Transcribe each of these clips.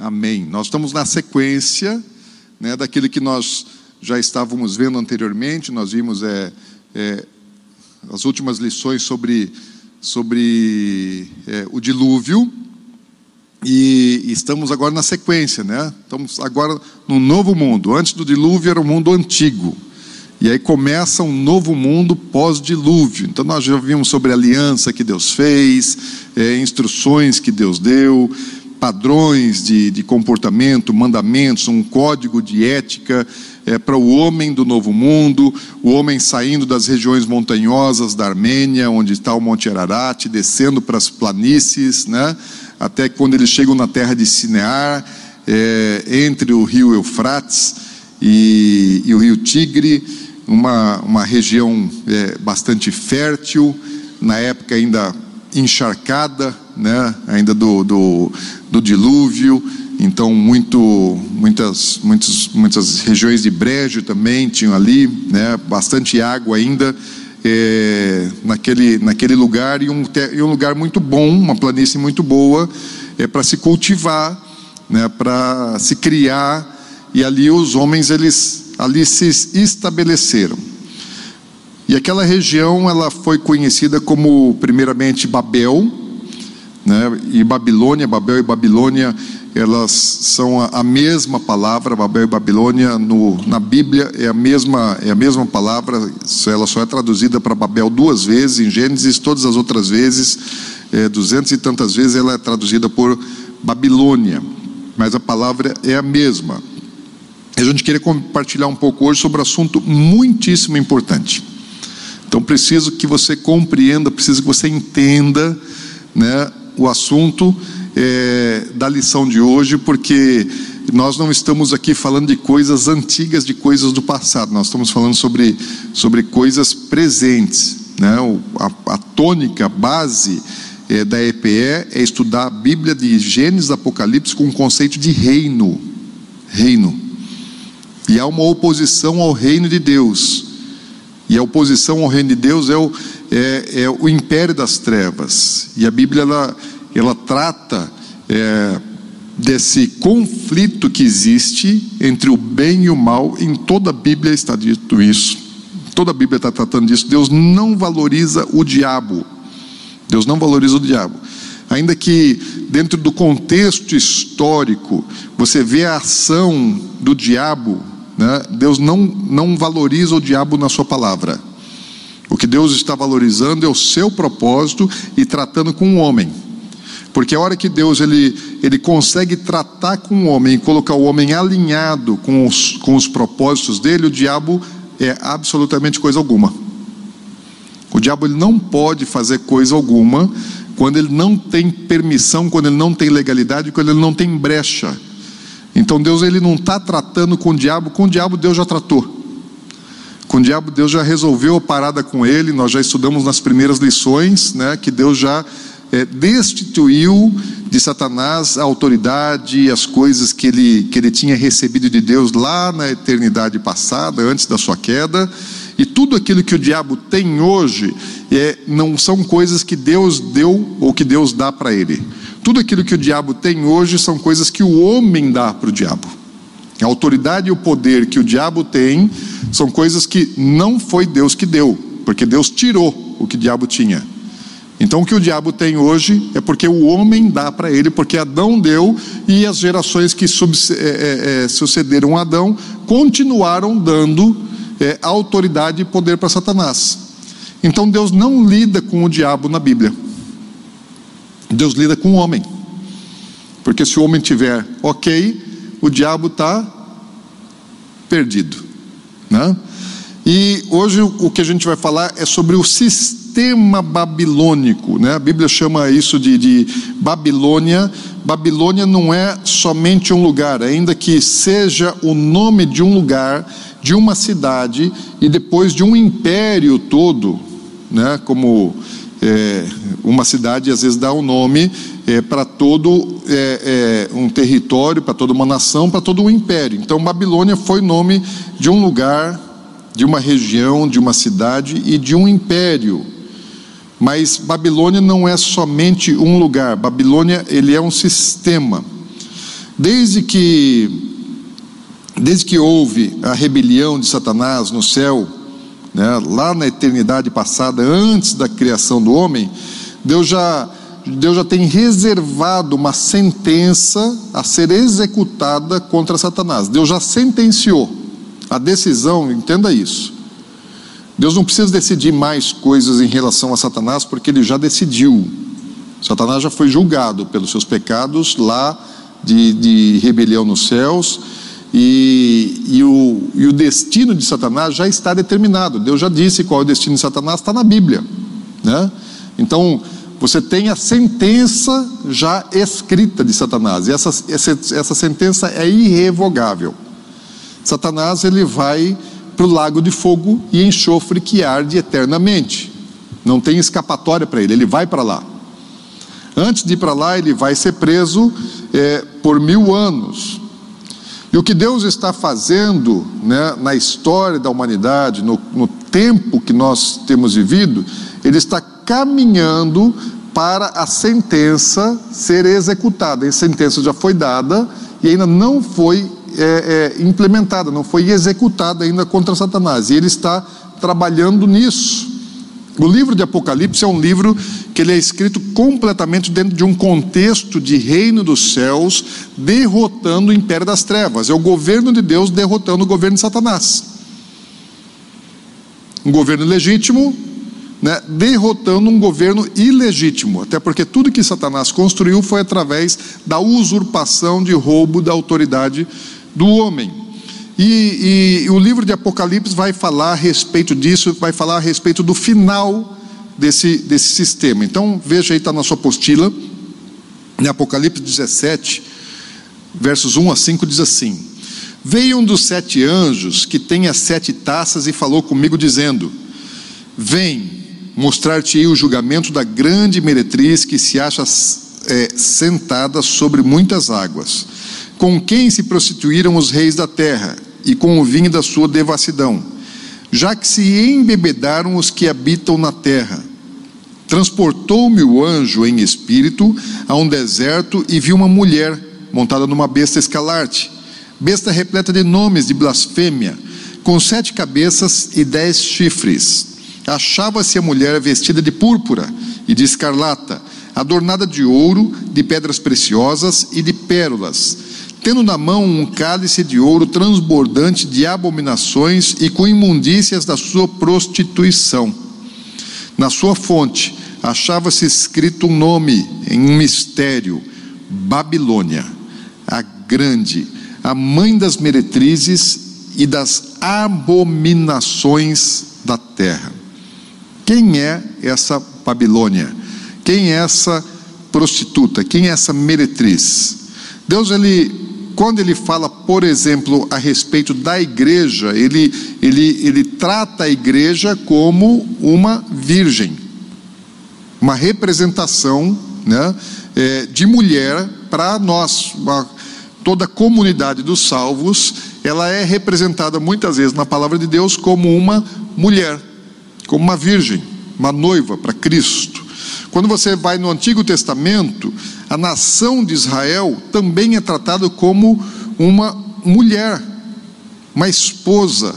Amém. Nós estamos na sequência né, daquilo que nós já estávamos vendo anteriormente. Nós vimos é, é as últimas lições sobre, sobre é, o dilúvio. E estamos agora na sequência, né? Estamos agora no novo mundo. Antes do dilúvio era o mundo antigo. E aí começa um novo mundo pós-dilúvio. Então nós já vimos sobre a aliança que Deus fez, é, instruções que Deus deu, padrões de, de comportamento, mandamentos, um código de ética é, para o homem do novo mundo, o homem saindo das regiões montanhosas da Armênia, onde está o Monte Ararat, descendo para as planícies, né, até quando eles chegam na terra de Sinear, é, entre o rio Eufrates e, e o rio Tigre uma, uma região é, bastante fértil, na época ainda encharcada, né, ainda do, do, do dilúvio, então muito, muitas, muitas, muitas regiões de brejo também tinham ali, né, bastante água ainda é, naquele, naquele lugar. E um, e um lugar muito bom, uma planície muito boa é, para se cultivar, né, para se criar. E ali os homens eles ali se estabeleceram. E aquela região ela foi conhecida como primeiramente Babel, né? E Babilônia, Babel e Babilônia, elas são a, a mesma palavra, Babel e Babilônia no, na Bíblia é a mesma é a mesma palavra, ela só é traduzida para Babel duas vezes em Gênesis, todas as outras vezes, é, duzentas e tantas vezes ela é traduzida por Babilônia, mas a palavra é a mesma. A gente queria compartilhar um pouco hoje sobre um assunto muitíssimo importante. Então, preciso que você compreenda, preciso que você entenda né, o assunto é, da lição de hoje, porque nós não estamos aqui falando de coisas antigas, de coisas do passado, nós estamos falando sobre, sobre coisas presentes. Né? A, a tônica, a base é, da EPE é estudar a Bíblia de Gênesis Apocalipse com o conceito de reino. Reino. E há uma oposição ao reino de Deus. E a oposição ao reino de Deus é o, é, é o império das trevas. E a Bíblia ela, ela trata é, desse conflito que existe entre o bem e o mal. Em toda a Bíblia está dito isso. Toda a Bíblia está tratando disso. Deus não valoriza o diabo. Deus não valoriza o diabo. Ainda que dentro do contexto histórico você vê a ação do diabo né? Deus não, não valoriza o diabo na sua palavra. O que Deus está valorizando é o seu propósito e tratando com o homem. Porque a hora que Deus ele, ele consegue tratar com o homem colocar o homem alinhado com os, com os propósitos dele, o diabo é absolutamente coisa alguma. O diabo ele não pode fazer coisa alguma quando ele não tem permissão, quando ele não tem legalidade, quando ele não tem brecha. Então Deus ele não está tratando com o diabo, com o diabo Deus já tratou. Com o diabo Deus já resolveu a parada com ele. Nós já estudamos nas primeiras lições, né, que Deus já é, destituiu de Satanás a autoridade e as coisas que ele, que ele tinha recebido de Deus lá na eternidade passada, antes da sua queda. E tudo aquilo que o diabo tem hoje é, não são coisas que Deus deu ou que Deus dá para ele. Tudo aquilo que o diabo tem hoje são coisas que o homem dá para o diabo. A autoridade e o poder que o diabo tem são coisas que não foi Deus que deu, porque Deus tirou o que o diabo tinha. Então, o que o diabo tem hoje é porque o homem dá para ele, porque Adão deu e as gerações que é, é, é, sucederam Adão continuaram dando é, autoridade e poder para Satanás. Então, Deus não lida com o diabo na Bíblia. Deus lida com o homem. Porque se o homem tiver ok, o diabo está perdido. Né? E hoje o que a gente vai falar é sobre o sistema babilônico. Né? A Bíblia chama isso de, de Babilônia. Babilônia não é somente um lugar, ainda que seja o nome de um lugar, de uma cidade e depois de um império todo, né? como é, uma cidade às vezes dá um nome é, para todo é, é, um território, para toda uma nação, para todo um império. Então, Babilônia foi nome de um lugar, de uma região, de uma cidade e de um império. Mas Babilônia não é somente um lugar. Babilônia ele é um sistema. Desde que desde que houve a rebelião de Satanás no céu, né, lá na eternidade passada, antes da criação do homem, Deus já Deus já tem reservado uma sentença a ser executada contra Satanás. Deus já sentenciou. A decisão, entenda isso. Deus não precisa decidir mais coisas em relação a Satanás, porque ele já decidiu. Satanás já foi julgado pelos seus pecados lá de, de rebelião nos céus, e, e, o, e o destino de Satanás já está determinado. Deus já disse qual é o destino de Satanás, está na Bíblia. Né? Então, você tem a sentença já escrita de Satanás, e essa, essa, essa sentença é irrevogável. Satanás ele vai para o lago de fogo e enxofre que arde eternamente. Não tem escapatória para ele, ele vai para lá. Antes de ir para lá, ele vai ser preso é, por mil anos. E o que Deus está fazendo né, na história da humanidade, no, no tempo que nós temos vivido, Ele está caminhando para a sentença ser executada. A sentença já foi dada e ainda não foi é, é, implementada, não foi executada ainda contra Satanás. E ele está trabalhando nisso. O livro de Apocalipse é um livro que ele é escrito completamente dentro de um contexto de reino dos céus, derrotando o império das trevas. É o governo de Deus derrotando o governo de Satanás. Um governo legítimo, né, derrotando um governo ilegítimo, até porque tudo que Satanás construiu foi através da usurpação de roubo da autoridade do homem. E, e, o livro de Apocalipse vai falar a respeito disso, vai falar a respeito do final desse, desse sistema. Então, veja aí, está na sua apostila, em Apocalipse 17, versos 1 a 5, diz assim: Veio um dos sete anjos que tem as sete taças e falou comigo, dizendo: Vem, mostrar-te-ei o julgamento da grande meretriz que se acha é, sentada sobre muitas águas, com quem se prostituíram os reis da terra, e com o vinho da sua devassidão, já que se embebedaram os que habitam na terra. Transportou-me o anjo em espírito a um deserto e vi uma mulher montada numa besta escalarte, besta repleta de nomes de blasfêmia, com sete cabeças e dez chifres achava-se a mulher vestida de púrpura e de escarlata, adornada de ouro, de pedras preciosas e de pérolas, tendo na mão um cálice de ouro transbordante de abominações e com imundícias da sua prostituição. Na sua fonte achava-se escrito um nome em um mistério: Babilônia, a grande, a mãe das meretrizes e das abominações da terra. Quem é essa Babilônia? Quem é essa prostituta? Quem é essa meretriz? Deus, ele, quando ele fala, por exemplo, a respeito da igreja, ele, ele, ele trata a igreja como uma virgem, uma representação né, é, de mulher para nós. Uma, toda a comunidade dos salvos, ela é representada muitas vezes na palavra de Deus como uma mulher como uma virgem, uma noiva para Cristo. Quando você vai no Antigo Testamento, a nação de Israel também é tratada como uma mulher, uma esposa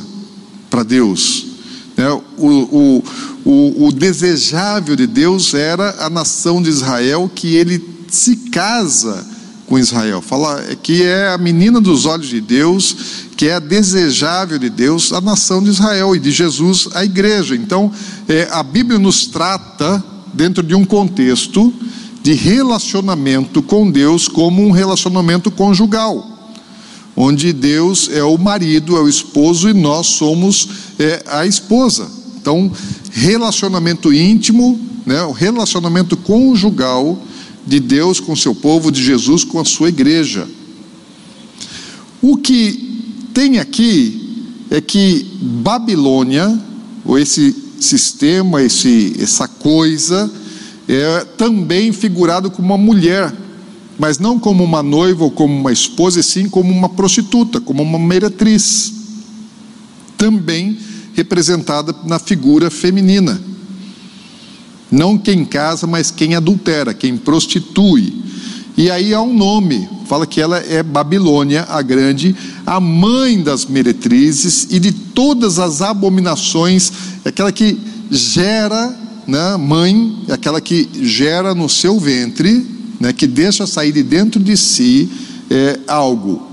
para Deus. É, o, o, o, o desejável de Deus era a nação de Israel que ele se casa com Israel. Fala que é a menina dos olhos de Deus, que é a desejável de Deus, a nação de Israel e de Jesus, a igreja. Então, é, a Bíblia nos trata dentro de um contexto de relacionamento com Deus como um relacionamento conjugal, onde Deus é o marido, é o esposo e nós somos é, a esposa. Então, relacionamento íntimo, né, o relacionamento conjugal de Deus com seu povo, de Jesus com a sua igreja. O que tem aqui é que Babilônia, ou esse sistema, esse, essa coisa, é também figurado como uma mulher, mas não como uma noiva ou como uma esposa, e sim como uma prostituta, como uma meretriz, também representada na figura feminina. Não quem casa, mas quem adultera, quem prostitui. E aí há um nome fala que ela é Babilônia, a grande, a mãe das meretrizes e de todas as abominações, é aquela que gera, né, mãe, é aquela que gera no seu ventre, né, que deixa sair de dentro de si é, algo.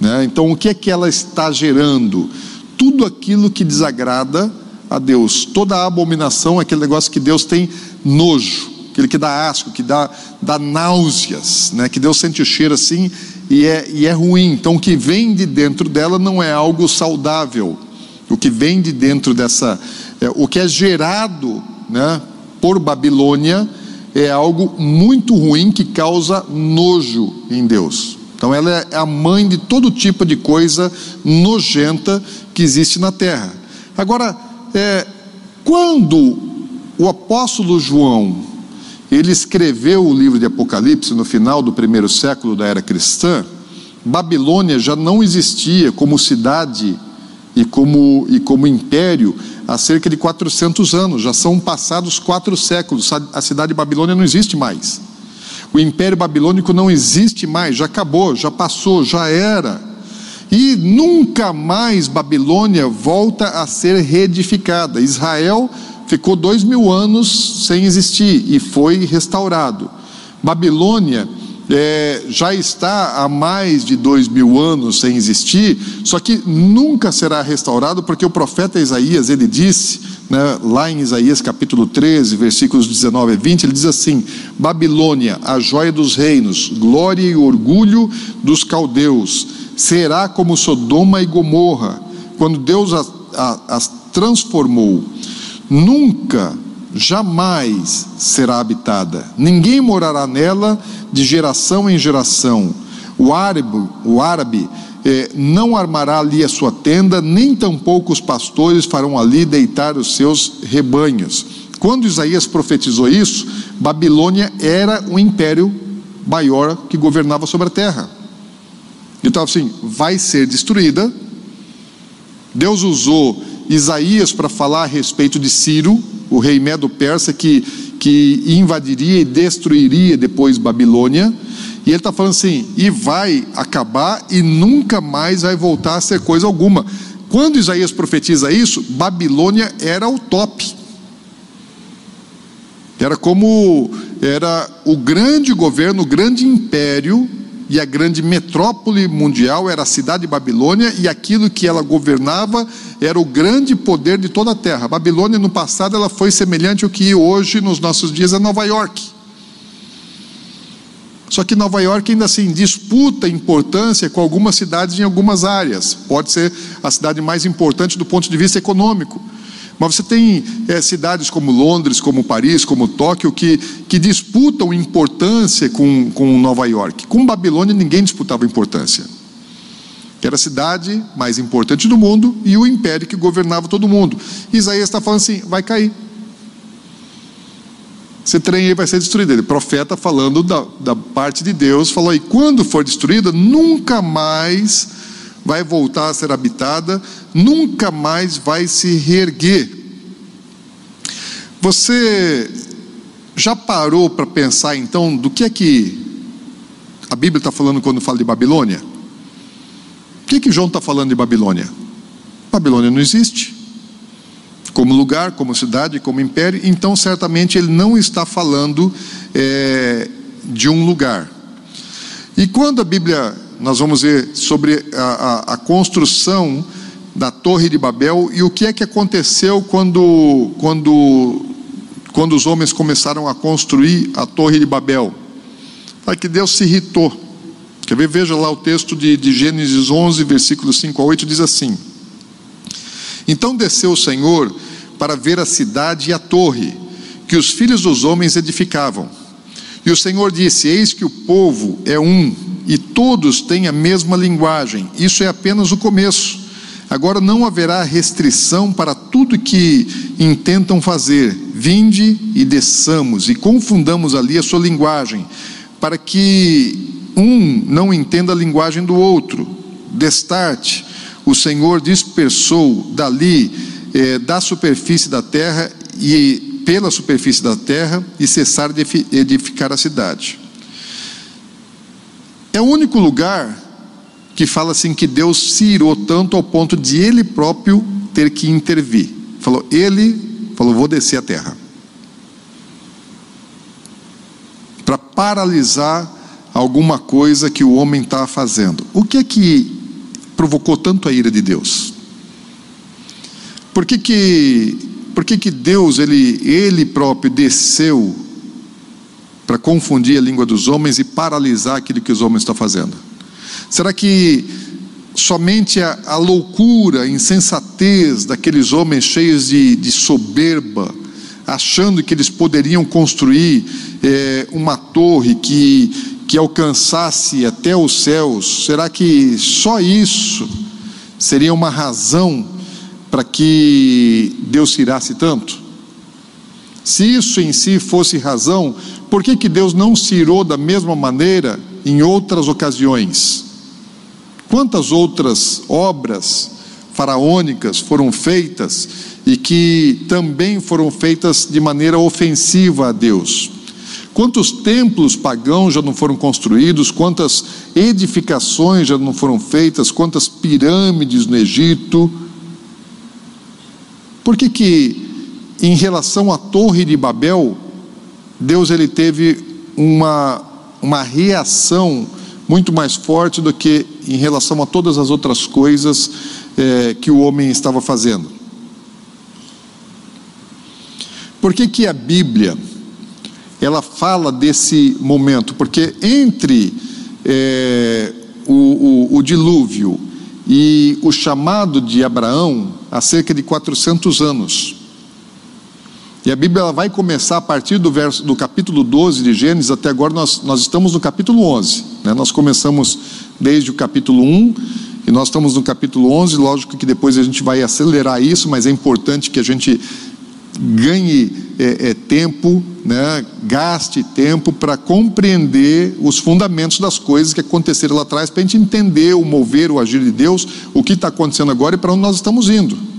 Né? Então, o que é que ela está gerando? Tudo aquilo que desagrada a Deus, toda a abominação, aquele negócio que Deus tem nojo, aquele que dá asco, que dá, dá náuseas, né? que Deus sente o cheiro assim e é, e é ruim. Então, o que vem de dentro dela não é algo saudável. O que vem de dentro dessa, é, o que é gerado né, por Babilônia é algo muito ruim que causa nojo em Deus. Então, ela é a mãe de todo tipo de coisa nojenta que existe na terra. Agora, é, quando o apóstolo João ele escreveu o livro de Apocalipse no final do primeiro século da era cristã. Babilônia já não existia como cidade e como, e como império há cerca de 400 anos, já são passados quatro séculos, a cidade de Babilônia não existe mais. O império babilônico não existe mais, já acabou, já passou, já era. E nunca mais Babilônia volta a ser reedificada. Israel ficou dois mil anos sem existir e foi restaurado. Babilônia é, já está há mais de dois mil anos sem existir, só que nunca será restaurado, porque o profeta Isaías, ele disse, né, lá em Isaías capítulo 13, versículos 19 e 20, ele diz assim: Babilônia, a joia dos reinos, glória e orgulho dos caldeus, será como Sodoma e Gomorra, quando Deus as, as transformou nunca, jamais será habitada. Ninguém morará nela de geração em geração. O árabe, o árabe eh, não armará ali a sua tenda, nem tampouco os pastores farão ali deitar os seus rebanhos. Quando Isaías profetizou isso, Babilônia era o império maior que governava sobre a terra. Então, assim, vai ser destruída. Deus usou Isaías para falar a respeito de Ciro, o rei medo-persa que, que invadiria e destruiria depois Babilônia. E ele está falando assim: e vai acabar e nunca mais vai voltar a ser coisa alguma. Quando Isaías profetiza isso, Babilônia era o top. Era como era o grande governo, o grande império e a grande metrópole mundial era a cidade de Babilônia, e aquilo que ela governava era o grande poder de toda a terra. Babilônia, no passado, ela foi semelhante ao que hoje, nos nossos dias, é Nova York. Só que Nova York ainda assim disputa importância com algumas cidades em algumas áreas. Pode ser a cidade mais importante do ponto de vista econômico. Mas você tem é, cidades como Londres, como Paris, como Tóquio, que, que disputam importância com, com Nova York. Com Babilônia, ninguém disputava importância. Era a cidade mais importante do mundo e o império que governava todo mundo. Isaías está falando assim: vai cair. Esse trem aí vai ser destruído. Ele, profeta falando da, da parte de Deus, falou: e quando for destruída, nunca mais vai voltar a ser habitada, nunca mais vai se reerguer. Você já parou para pensar então do que é que a Bíblia está falando quando fala de Babilônia? O que é que João está falando de Babilônia? Babilônia não existe. Como lugar, como cidade, como império, então certamente ele não está falando é, de um lugar. E quando a Bíblia nós vamos ver sobre a, a, a, construção da Torre de Babel e o que é que aconteceu quando, quando, quando os homens começaram a construir a Torre de Babel. É que Deus se irritou. Quer ver? Veja lá o texto de, de Gênesis 11, versículos 5 a 8, diz assim: Então desceu o Senhor para ver a cidade e a torre que os filhos dos homens edificavam. E o Senhor disse: Eis que o povo é um todos têm a mesma linguagem. Isso é apenas o começo. Agora não haverá restrição para tudo que intentam fazer. Vinde e desçamos e confundamos ali a sua linguagem, para que um não entenda a linguagem do outro. Destarte, o Senhor dispersou dali, eh, da superfície da terra e pela superfície da terra, e cessar de edificar a cidade. É o único lugar que fala assim que Deus se irou tanto ao ponto de ele próprio ter que intervir. Falou, ele falou, vou descer a terra. Para paralisar alguma coisa que o homem está fazendo. O que é que provocou tanto a ira de Deus? Por que que, por que, que Deus, ele, ele próprio desceu para confundir a língua dos homens e paralisar aquilo que os homens estão fazendo? Será que somente a, a loucura, a insensatez daqueles homens cheios de, de soberba, achando que eles poderiam construir é, uma torre que, que alcançasse até os céus, será que só isso seria uma razão para que Deus se irasse tanto? Se isso em si fosse razão, por que, que Deus não se irou da mesma maneira em outras ocasiões? Quantas outras obras faraônicas foram feitas e que também foram feitas de maneira ofensiva a Deus? Quantos templos pagãos já não foram construídos, quantas edificações já não foram feitas, quantas pirâmides no Egito. Por que que em relação à Torre de Babel, Deus ele teve uma uma reação muito mais forte do que em relação a todas as outras coisas é, que o homem estava fazendo? Por que que a Bíblia ela fala desse momento, porque entre é, o, o, o, dilúvio e o chamado de Abraão, há cerca de 400 anos. E a Bíblia vai começar a partir do, verso, do capítulo 12 de Gênesis, até agora nós, nós estamos no capítulo 11. Né? Nós começamos desde o capítulo 1 e nós estamos no capítulo 11. Lógico que depois a gente vai acelerar isso, mas é importante que a gente ganhe é, é, tempo, né, gaste tempo para compreender os fundamentos das coisas que aconteceram lá atrás, para a gente entender o mover, o agir de Deus, o que está acontecendo agora e para onde nós estamos indo.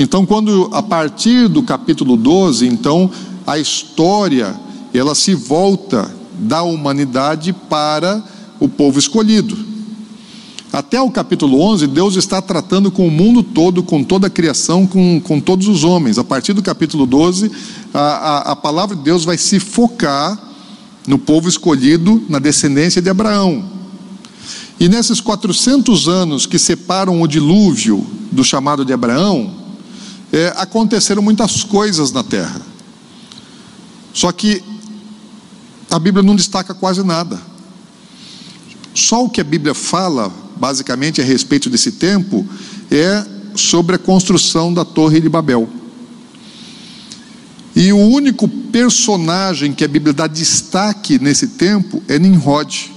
Então, quando a partir do capítulo 12, então a história ela se volta da humanidade para o povo escolhido. Até o capítulo 11, Deus está tratando com o mundo todo, com toda a criação, com, com todos os homens. A partir do capítulo 12, a, a, a palavra de Deus vai se focar no povo escolhido, na descendência de Abraão. E nesses 400 anos que separam o dilúvio do chamado de Abraão, é, aconteceram muitas coisas na terra. Só que a Bíblia não destaca quase nada. Só o que a Bíblia fala basicamente a respeito desse tempo, é sobre a construção da Torre de Babel. E o único personagem que a Bíblia dá destaque nesse tempo é Nimrod.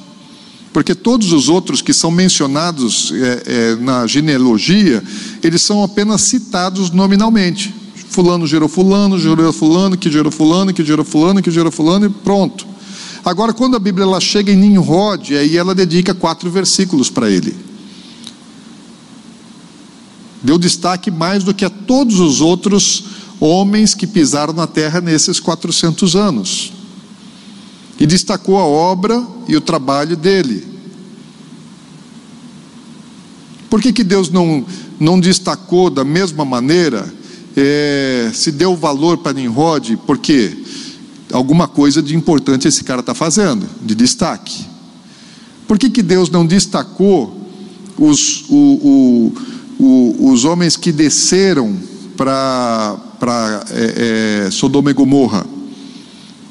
Porque todos os outros que são mencionados é, é, na genealogia, eles são apenas citados nominalmente. Fulano gerou fulano, gerou fulano, que gerou fulano, que gerou fulano, que gerou fulano, e pronto. Agora, quando a Bíblia ela chega em Nimrod, aí ela dedica quatro versículos para ele. Deu destaque mais do que a todos os outros homens que pisaram na terra nesses 400 anos. E destacou a obra e o trabalho dele. Por que, que Deus não, não destacou da mesma maneira? É, se deu valor para Nimrod, por quê? alguma coisa de importante esse cara está fazendo, de destaque. Por que, que Deus não destacou os, o, o, o, os homens que desceram para é, é, Sodoma e Gomorra?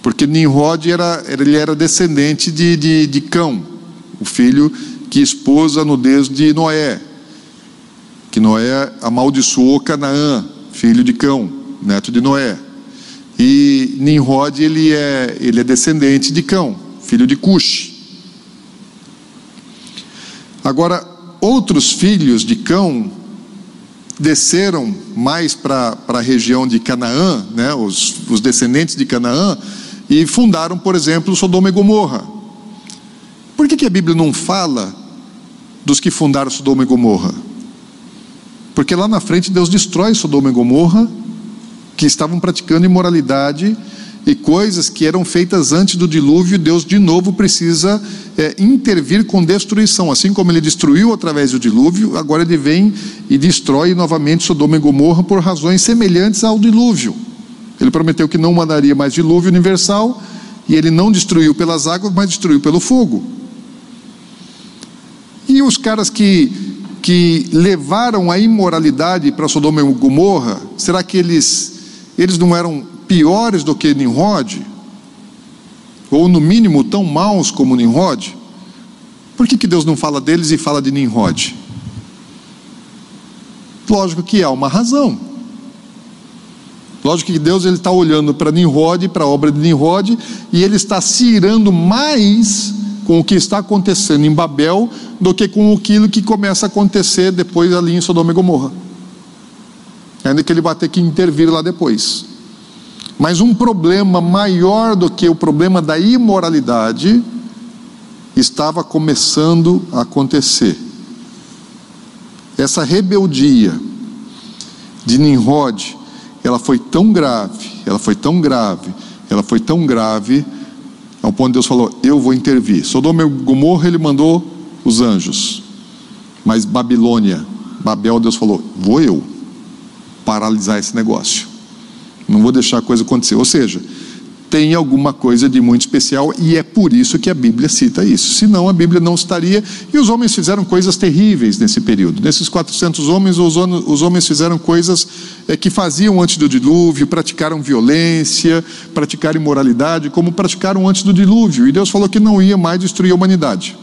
Porque Nimrod era, ele era descendente de, de, de Cão, o filho que expôs a nudez de Noé. Que Noé amaldiçoou Canaã, filho de Cão, neto de Noé. E Nimrod ele é, ele é descendente de Cão, filho de Cush. Agora, outros filhos de Cão desceram mais para a região de Canaã, né, os, os descendentes de Canaã, e fundaram, por exemplo, Sodoma e Gomorra. Por que, que a Bíblia não fala dos que fundaram Sodoma e Gomorra? Porque lá na frente Deus destrói Sodoma e Gomorra que estavam praticando imoralidade e coisas que eram feitas antes do dilúvio, Deus de novo precisa é, intervir com destruição. Assim como ele destruiu através do dilúvio, agora ele vem e destrói novamente Sodoma e Gomorra por razões semelhantes ao dilúvio. Ele prometeu que não mandaria mais dilúvio universal, e ele não destruiu pelas águas, mas destruiu pelo fogo. E os caras que, que levaram a imoralidade para Sodoma e Gomorra, será que eles, eles não eram piores do que Nimrod? Ou no mínimo tão maus como Nimrod? Por que, que Deus não fala deles e fala de Nimrod? Lógico que há uma razão. Lógico que Deus está olhando para Nimrod, para a obra de Nimrod, e ele está se irando mais com o que está acontecendo em Babel do que com aquilo que começa a acontecer depois ali em Sodoma e Gomorra. Ainda que ele vai ter que intervir lá depois. Mas um problema maior do que o problema da imoralidade estava começando a acontecer. Essa rebeldia de Nimrod, ela foi tão grave, ela foi tão grave, ela foi tão grave ao ponto de Deus falou: Eu vou intervir. Sodoma e Gomorra ele mandou os anjos. Mas Babilônia, Babel, Deus falou: Vou eu paralisar esse negócio. Não vou deixar a coisa acontecer. Ou seja, tem alguma coisa de muito especial e é por isso que a Bíblia cita isso. Senão a Bíblia não estaria. E os homens fizeram coisas terríveis nesse período. Nesses 400 homens, os, homens fizeram coisas é, que faziam antes do dilúvio, praticaram violência, praticaram imoralidade, como praticaram antes do dilúvio. E Deus falou que não ia mais destruir a humanidade.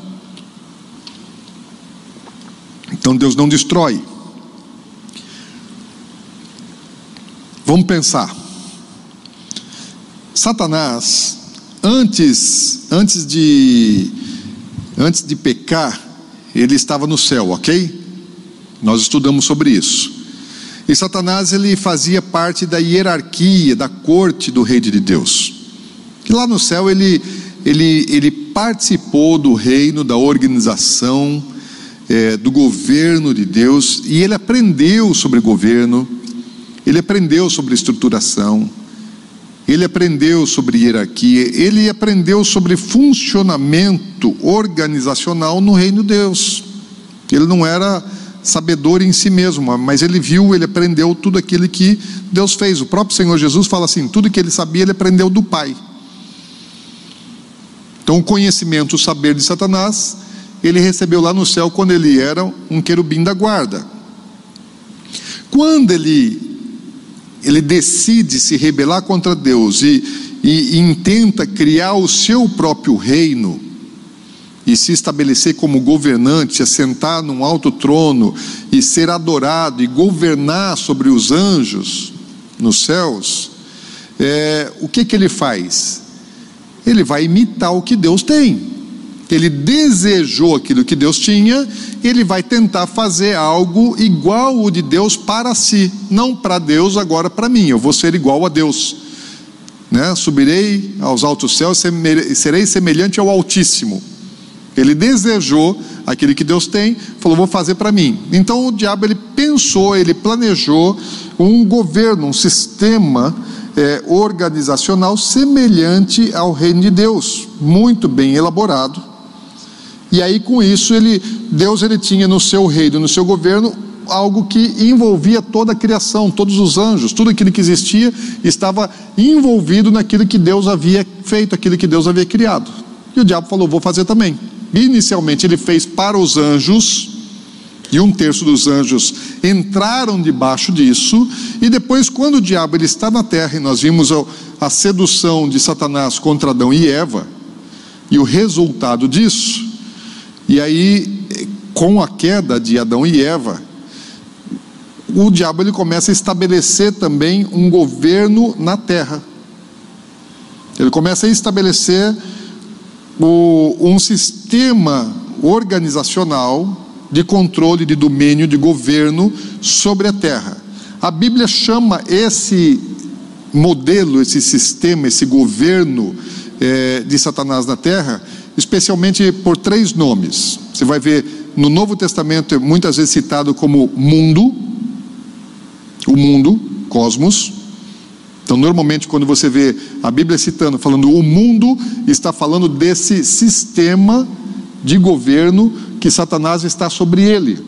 Então Deus não destrói. Vamos pensar. Satanás, antes, antes de, antes de pecar, ele estava no céu, ok? Nós estudamos sobre isso. E Satanás ele fazia parte da hierarquia, da corte do rei de Deus. Que lá no céu ele, ele, ele participou do reino, da organização, é, do governo de Deus, e ele aprendeu sobre governo, ele aprendeu sobre estruturação, ele aprendeu sobre hierarquia, ele aprendeu sobre funcionamento organizacional no reino de Deus. Ele não era sabedor em si mesmo, mas ele viu, ele aprendeu tudo aquilo que Deus fez. O próprio Senhor Jesus fala assim: tudo que ele sabia, ele aprendeu do Pai. Então, o conhecimento, o saber de Satanás, ele recebeu lá no céu quando ele era um querubim da guarda. Quando ele ele decide se rebelar contra Deus e, e, intenta criar o seu próprio reino e se estabelecer como governante, assentar num alto trono e ser adorado e governar sobre os anjos nos céus, é, o que, que ele faz? Ele vai imitar o que Deus tem ele desejou aquilo que Deus tinha, ele vai tentar fazer algo igual o de Deus para si, não para Deus, agora para mim, eu vou ser igual a Deus. Né? Subirei aos altos céus, serei semelhante ao Altíssimo. Ele desejou aquilo que Deus tem, falou, vou fazer para mim. Então o diabo ele pensou, ele planejou um governo, um sistema é, organizacional semelhante ao reino de Deus, muito bem elaborado e aí com isso ele, Deus ele tinha no seu reino, no seu governo, algo que envolvia toda a criação, todos os anjos, tudo aquilo que existia estava envolvido naquilo que Deus havia feito, aquilo que Deus havia criado. E o diabo falou: "Vou fazer também". Inicialmente ele fez para os anjos, e um terço dos anjos entraram debaixo disso, e depois, quando o diabo ele está na terra, e nós vimos a sedução de Satanás contra Adão e Eva, e o resultado disso, e aí, com a queda de Adão e Eva, o diabo ele começa a estabelecer também um governo na terra. Ele começa a estabelecer o, um sistema organizacional de controle, de domínio, de governo sobre a terra. A Bíblia chama esse modelo, esse sistema, esse governo é, de Satanás na terra especialmente por três nomes. Você vai ver no Novo Testamento é muitas vezes citado como mundo, o mundo, cosmos. Então, normalmente, quando você vê a Bíblia citando, falando o mundo, está falando desse sistema de governo que Satanás está sobre ele.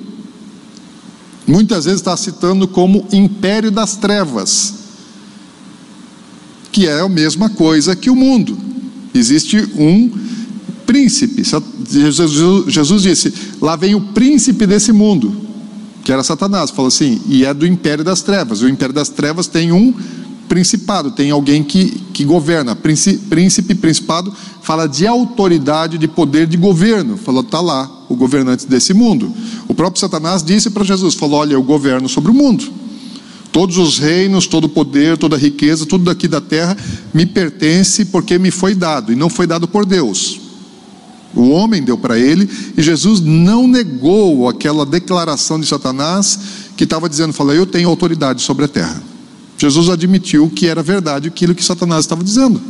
Muitas vezes está citando como império das trevas, que é a mesma coisa que o mundo. Existe um príncipe. Jesus disse: lá vem o príncipe desse mundo, que era Satanás. Falou assim, e é do império das trevas. O império das trevas tem um principado, tem alguém que, que governa. Príncipe, principado, fala de autoridade, de poder de governo. Falou, está lá, o governante desse mundo. O próprio Satanás disse para Jesus: falou, olha, eu governo sobre o mundo. Todos os reinos, todo o poder, toda a riqueza, tudo daqui da terra me pertence porque me foi dado, e não foi dado por Deus. O homem deu para ele, e Jesus não negou aquela declaração de Satanás que estava dizendo: fala, eu tenho autoridade sobre a terra. Jesus admitiu que era verdade aquilo que Satanás estava dizendo.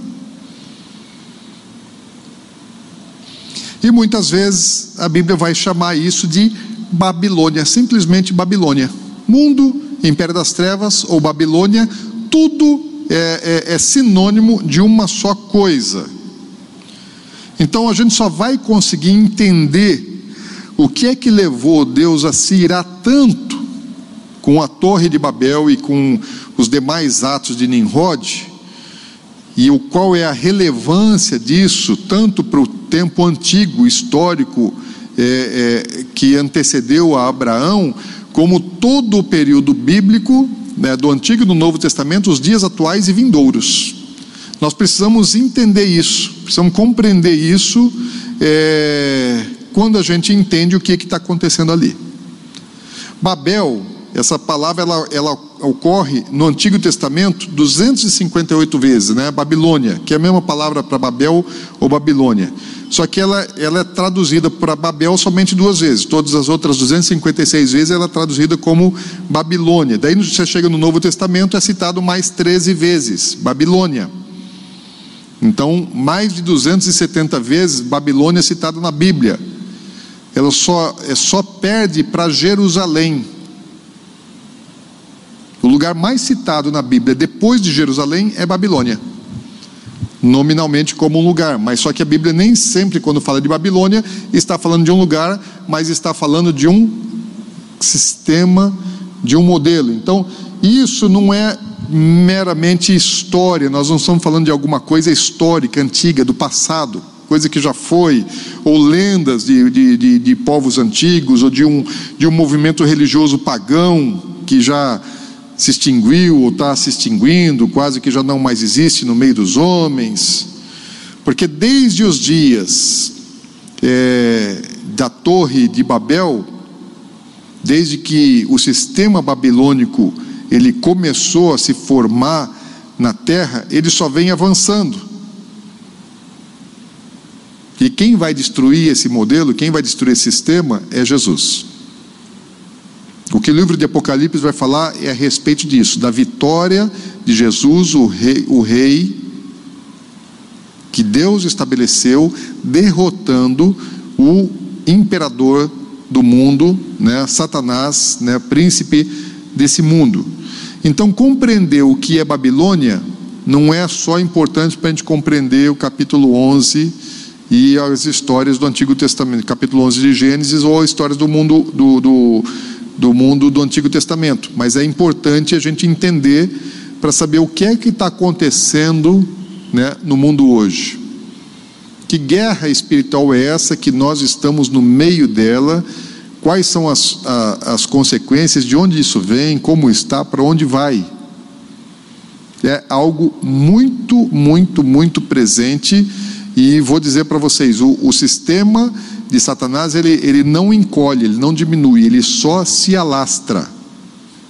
E muitas vezes a Bíblia vai chamar isso de Babilônia, simplesmente Babilônia. Mundo, Império das Trevas ou Babilônia, tudo é, é, é sinônimo de uma só coisa. Então a gente só vai conseguir entender o que é que levou Deus a se irar tanto com a Torre de Babel e com os demais atos de Nimrod, e o qual é a relevância disso, tanto para o tempo antigo, histórico, é, é, que antecedeu a Abraão, como todo o período bíblico, né, do Antigo e do Novo Testamento, os dias atuais e vindouros. Nós precisamos entender isso, precisamos compreender isso é, quando a gente entende o que está acontecendo ali. Babel essa palavra ela, ela ocorre no Antigo Testamento 258 vezes, né? Babilônia, que é a mesma palavra para Babel ou Babilônia. Só que ela, ela é traduzida para Babel somente duas vezes. Todas as outras 256 vezes ela é traduzida como Babilônia. Daí você chega no Novo Testamento é citado mais 13 vezes, Babilônia. Então, mais de 270 vezes Babilônia é citada na Bíblia. Ela só, é, só perde para Jerusalém o lugar mais citado na Bíblia depois de Jerusalém é Babilônia. Nominalmente como um lugar, mas só que a Bíblia nem sempre, quando fala de Babilônia, está falando de um lugar, mas está falando de um sistema, de um modelo. Então, isso não é meramente história, nós não estamos falando de alguma coisa histórica, antiga, do passado, coisa que já foi, ou lendas de, de, de, de povos antigos, ou de um, de um movimento religioso pagão que já se extinguiu ou está se extinguindo, quase que já não mais existe no meio dos homens, porque desde os dias é, da Torre de Babel, desde que o sistema babilônico ele começou a se formar na terra, ele só vem avançando. E quem vai destruir esse modelo, quem vai destruir esse sistema é Jesus. O que o livro de Apocalipse vai falar é a respeito disso, da vitória de Jesus, o rei, o rei que Deus estabeleceu, derrotando o imperador do mundo, né, Satanás, né, príncipe desse mundo. Então, compreender o que é Babilônia não é só importante para a gente compreender o capítulo 11 e as histórias do Antigo Testamento, capítulo 11 de Gênesis, ou as histórias do mundo do, do do mundo do Antigo Testamento, mas é importante a gente entender para saber o que é que está acontecendo né, no mundo hoje. Que guerra espiritual é essa que nós estamos no meio dela? Quais são as, a, as consequências, de onde isso vem, como está, para onde vai? É algo muito, muito, muito presente e vou dizer para vocês: o, o sistema de Satanás, ele, ele não encolhe, ele não diminui, ele só se alastra.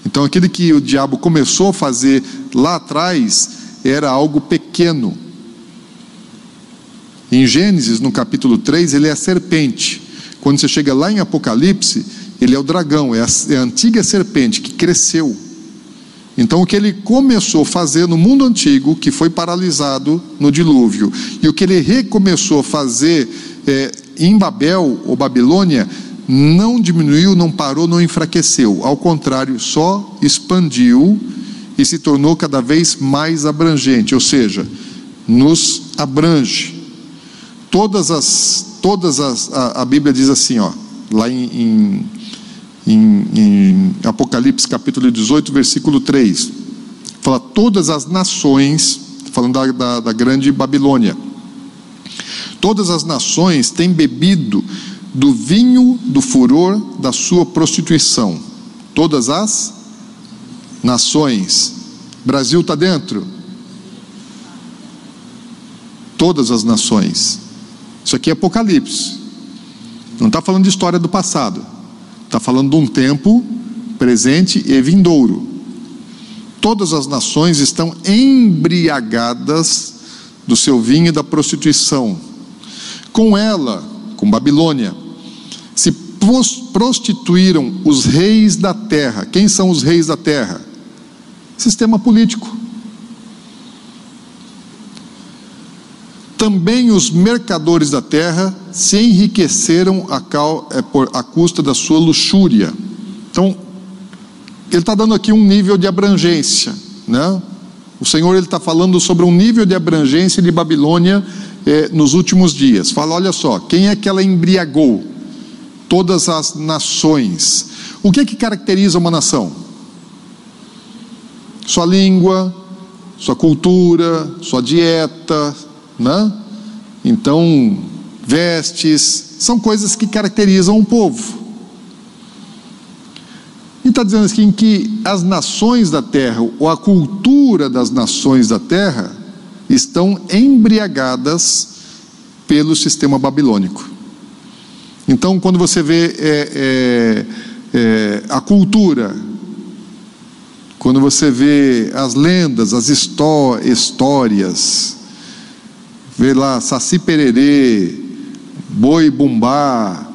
Então, aquilo que o diabo começou a fazer lá atrás era algo pequeno. Em Gênesis, no capítulo 3, ele é a serpente. Quando você chega lá em Apocalipse, ele é o dragão, é a, é a antiga serpente que cresceu. Então, o que ele começou a fazer no mundo antigo, que foi paralisado no dilúvio, e o que ele recomeçou a fazer é, em Babel ou Babilônia não diminuiu, não parou, não enfraqueceu. Ao contrário, só expandiu e se tornou cada vez mais abrangente, ou seja, nos abrange. Todas as, todas as, a, a Bíblia diz assim, ó, lá em, em, em, Apocalipse capítulo 18, versículo 3, fala todas as nações, falando da, da, da grande Babilônia, todas as nações têm bebido do vinho do furor da sua prostituição. Todas as nações. Brasil está dentro? Todas as nações. Isso aqui é Apocalipse. Não está falando de história do passado. Está falando de um tempo presente e vindouro. Todas as nações estão embriagadas do seu vinho e da prostituição. Com ela, com Babilônia, se prostituíram os reis da terra. Quem são os reis da terra? Sistema político. Também os mercadores da terra se enriqueceram a, cal, é, por, a custa da sua luxúria. Então, ele está dando aqui um nível de abrangência, né? O Senhor ele está falando sobre um nível de abrangência de Babilônia eh, nos últimos dias. Fala, olha só, quem é que ela embriagou? Todas as nações. O que é que caracteriza uma nação? Sua língua, sua cultura, sua dieta, né? Então, vestes, são coisas que caracterizam um povo. E está dizendo assim que as nações da terra, ou a cultura das nações da terra, estão embriagadas pelo sistema babilônico. Então, quando você vê é, é, é, a cultura, quando você vê as lendas, as histó histórias, vê lá Saci Pererê, Boi Bumbá,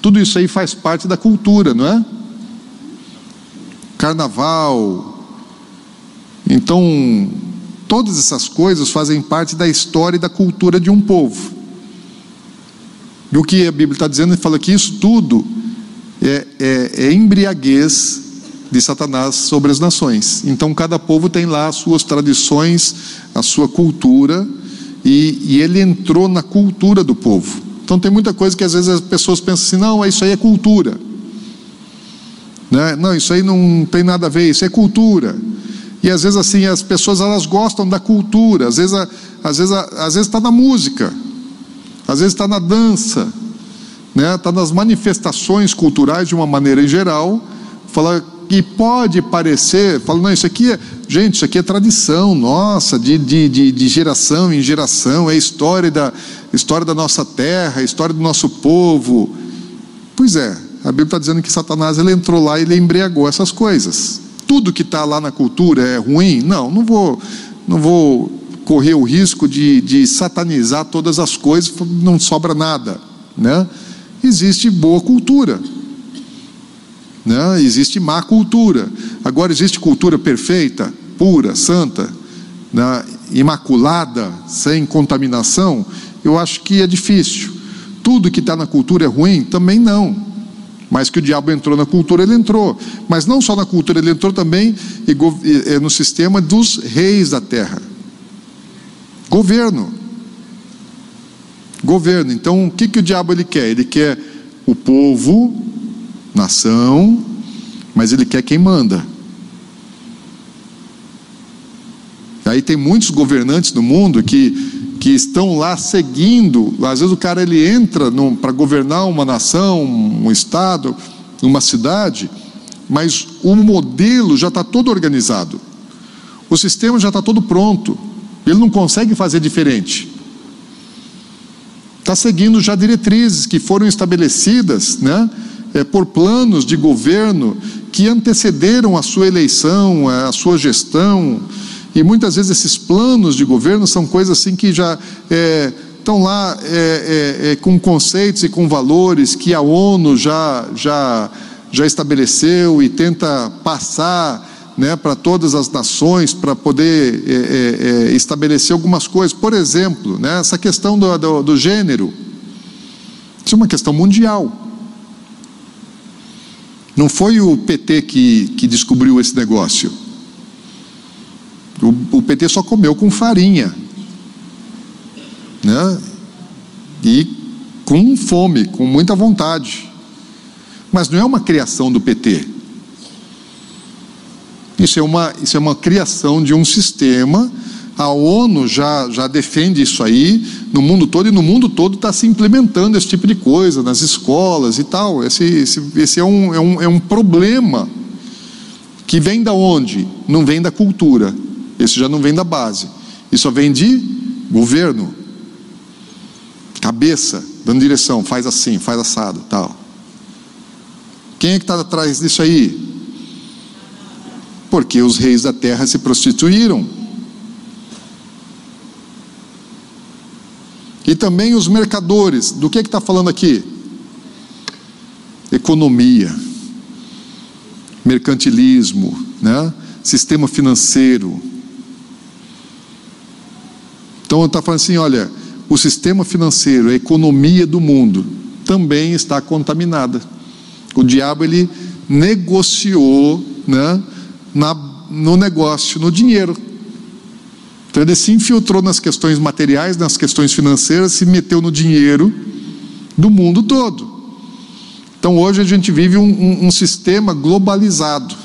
tudo isso aí faz parte da cultura, não é? Carnaval. Então, todas essas coisas fazem parte da história e da cultura de um povo. E o que a Bíblia está dizendo, ele fala que isso tudo é, é, é embriaguez de Satanás sobre as nações. Então, cada povo tem lá as suas tradições, a sua cultura e, e ele entrou na cultura do povo. Então tem muita coisa que às vezes as pessoas pensam assim, não, isso aí é cultura. Né? Não, isso aí não tem nada a ver, isso é cultura. E às vezes assim, as pessoas elas gostam da cultura, às vezes às vezes às vezes está na música, às vezes está na dança, né? Está nas manifestações culturais de uma maneira em geral. Fala que pode parecer, fala, não, isso aqui é, gente, isso aqui é tradição nossa, de, de, de, de geração em geração, é história da, história da nossa terra, história do nosso povo. Pois é, a Bíblia está dizendo que Satanás ele entrou lá e ele embriagou essas coisas. Tudo que está lá na cultura é ruim? Não, não vou, não vou correr o risco de, de satanizar todas as coisas, não sobra nada, né? Existe boa cultura, né? Existe má cultura. Agora, existe cultura perfeita, pura, santa, né? imaculada, sem contaminação? Eu acho que é difícil. Tudo que está na cultura é ruim? Também não. Mas que o diabo entrou na cultura, ele entrou. Mas não só na cultura, ele entrou também no sistema dos reis da terra. Governo. Governo. Então, o que, que o diabo ele quer? Ele quer o povo nação, mas ele quer quem manda. Aí tem muitos governantes no mundo que, que estão lá seguindo. Às vezes o cara ele entra para governar uma nação, um estado, uma cidade, mas o modelo já está todo organizado. O sistema já está todo pronto. Ele não consegue fazer diferente. Está seguindo já diretrizes que foram estabelecidas, né? É, por planos de governo que antecederam a sua eleição, a sua gestão. E muitas vezes esses planos de governo são coisas assim que já é, estão lá é, é, é com conceitos e com valores que a ONU já, já, já estabeleceu e tenta passar né, para todas as nações para poder é, é, estabelecer algumas coisas. Por exemplo, né, essa questão do, do, do gênero. Isso é uma questão mundial. Não foi o PT que, que descobriu esse negócio. PT só comeu com farinha. Né? E com fome, com muita vontade. Mas não é uma criação do PT. Isso é uma, isso é uma criação de um sistema. A ONU já, já defende isso aí no mundo todo, e no mundo todo está se implementando esse tipo de coisa, nas escolas e tal. Esse, esse, esse é, um, é, um, é um problema que vem da onde? Não vem da cultura. Esse já não vem da base. Isso vem de governo, cabeça, dando direção, faz assim, faz assado, tal. Quem é que está atrás disso aí? Porque os reis da terra se prostituíram. Também os mercadores. Do que está falando aqui? Economia, mercantilismo, né? sistema financeiro. Então está falando assim: olha, o sistema financeiro, a economia do mundo também está contaminada. O diabo ele negociou né, na, no negócio, no dinheiro. Então ele se infiltrou nas questões materiais, nas questões financeiras, se meteu no dinheiro do mundo todo. Então hoje a gente vive um, um, um sistema globalizado,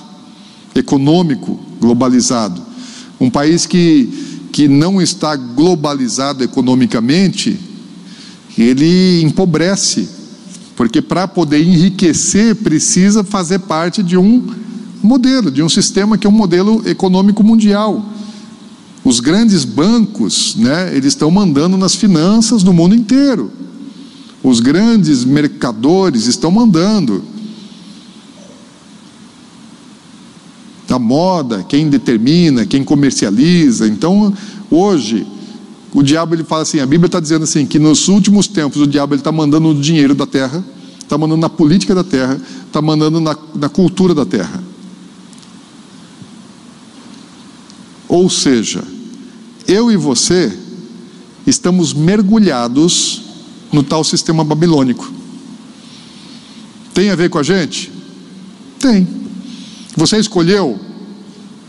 econômico globalizado. Um país que, que não está globalizado economicamente, ele empobrece, porque para poder enriquecer precisa fazer parte de um modelo, de um sistema que é um modelo econômico mundial. Os grandes bancos, né, eles estão mandando nas finanças do mundo inteiro. Os grandes mercadores estão mandando. A moda, quem determina, quem comercializa. Então, hoje, o diabo ele fala assim: a Bíblia está dizendo assim que nos últimos tempos o diabo está mandando o dinheiro da terra, está mandando na política da terra, está mandando na, na cultura da terra. Ou seja, eu e você estamos mergulhados no tal sistema babilônico. Tem a ver com a gente? Tem. Você escolheu?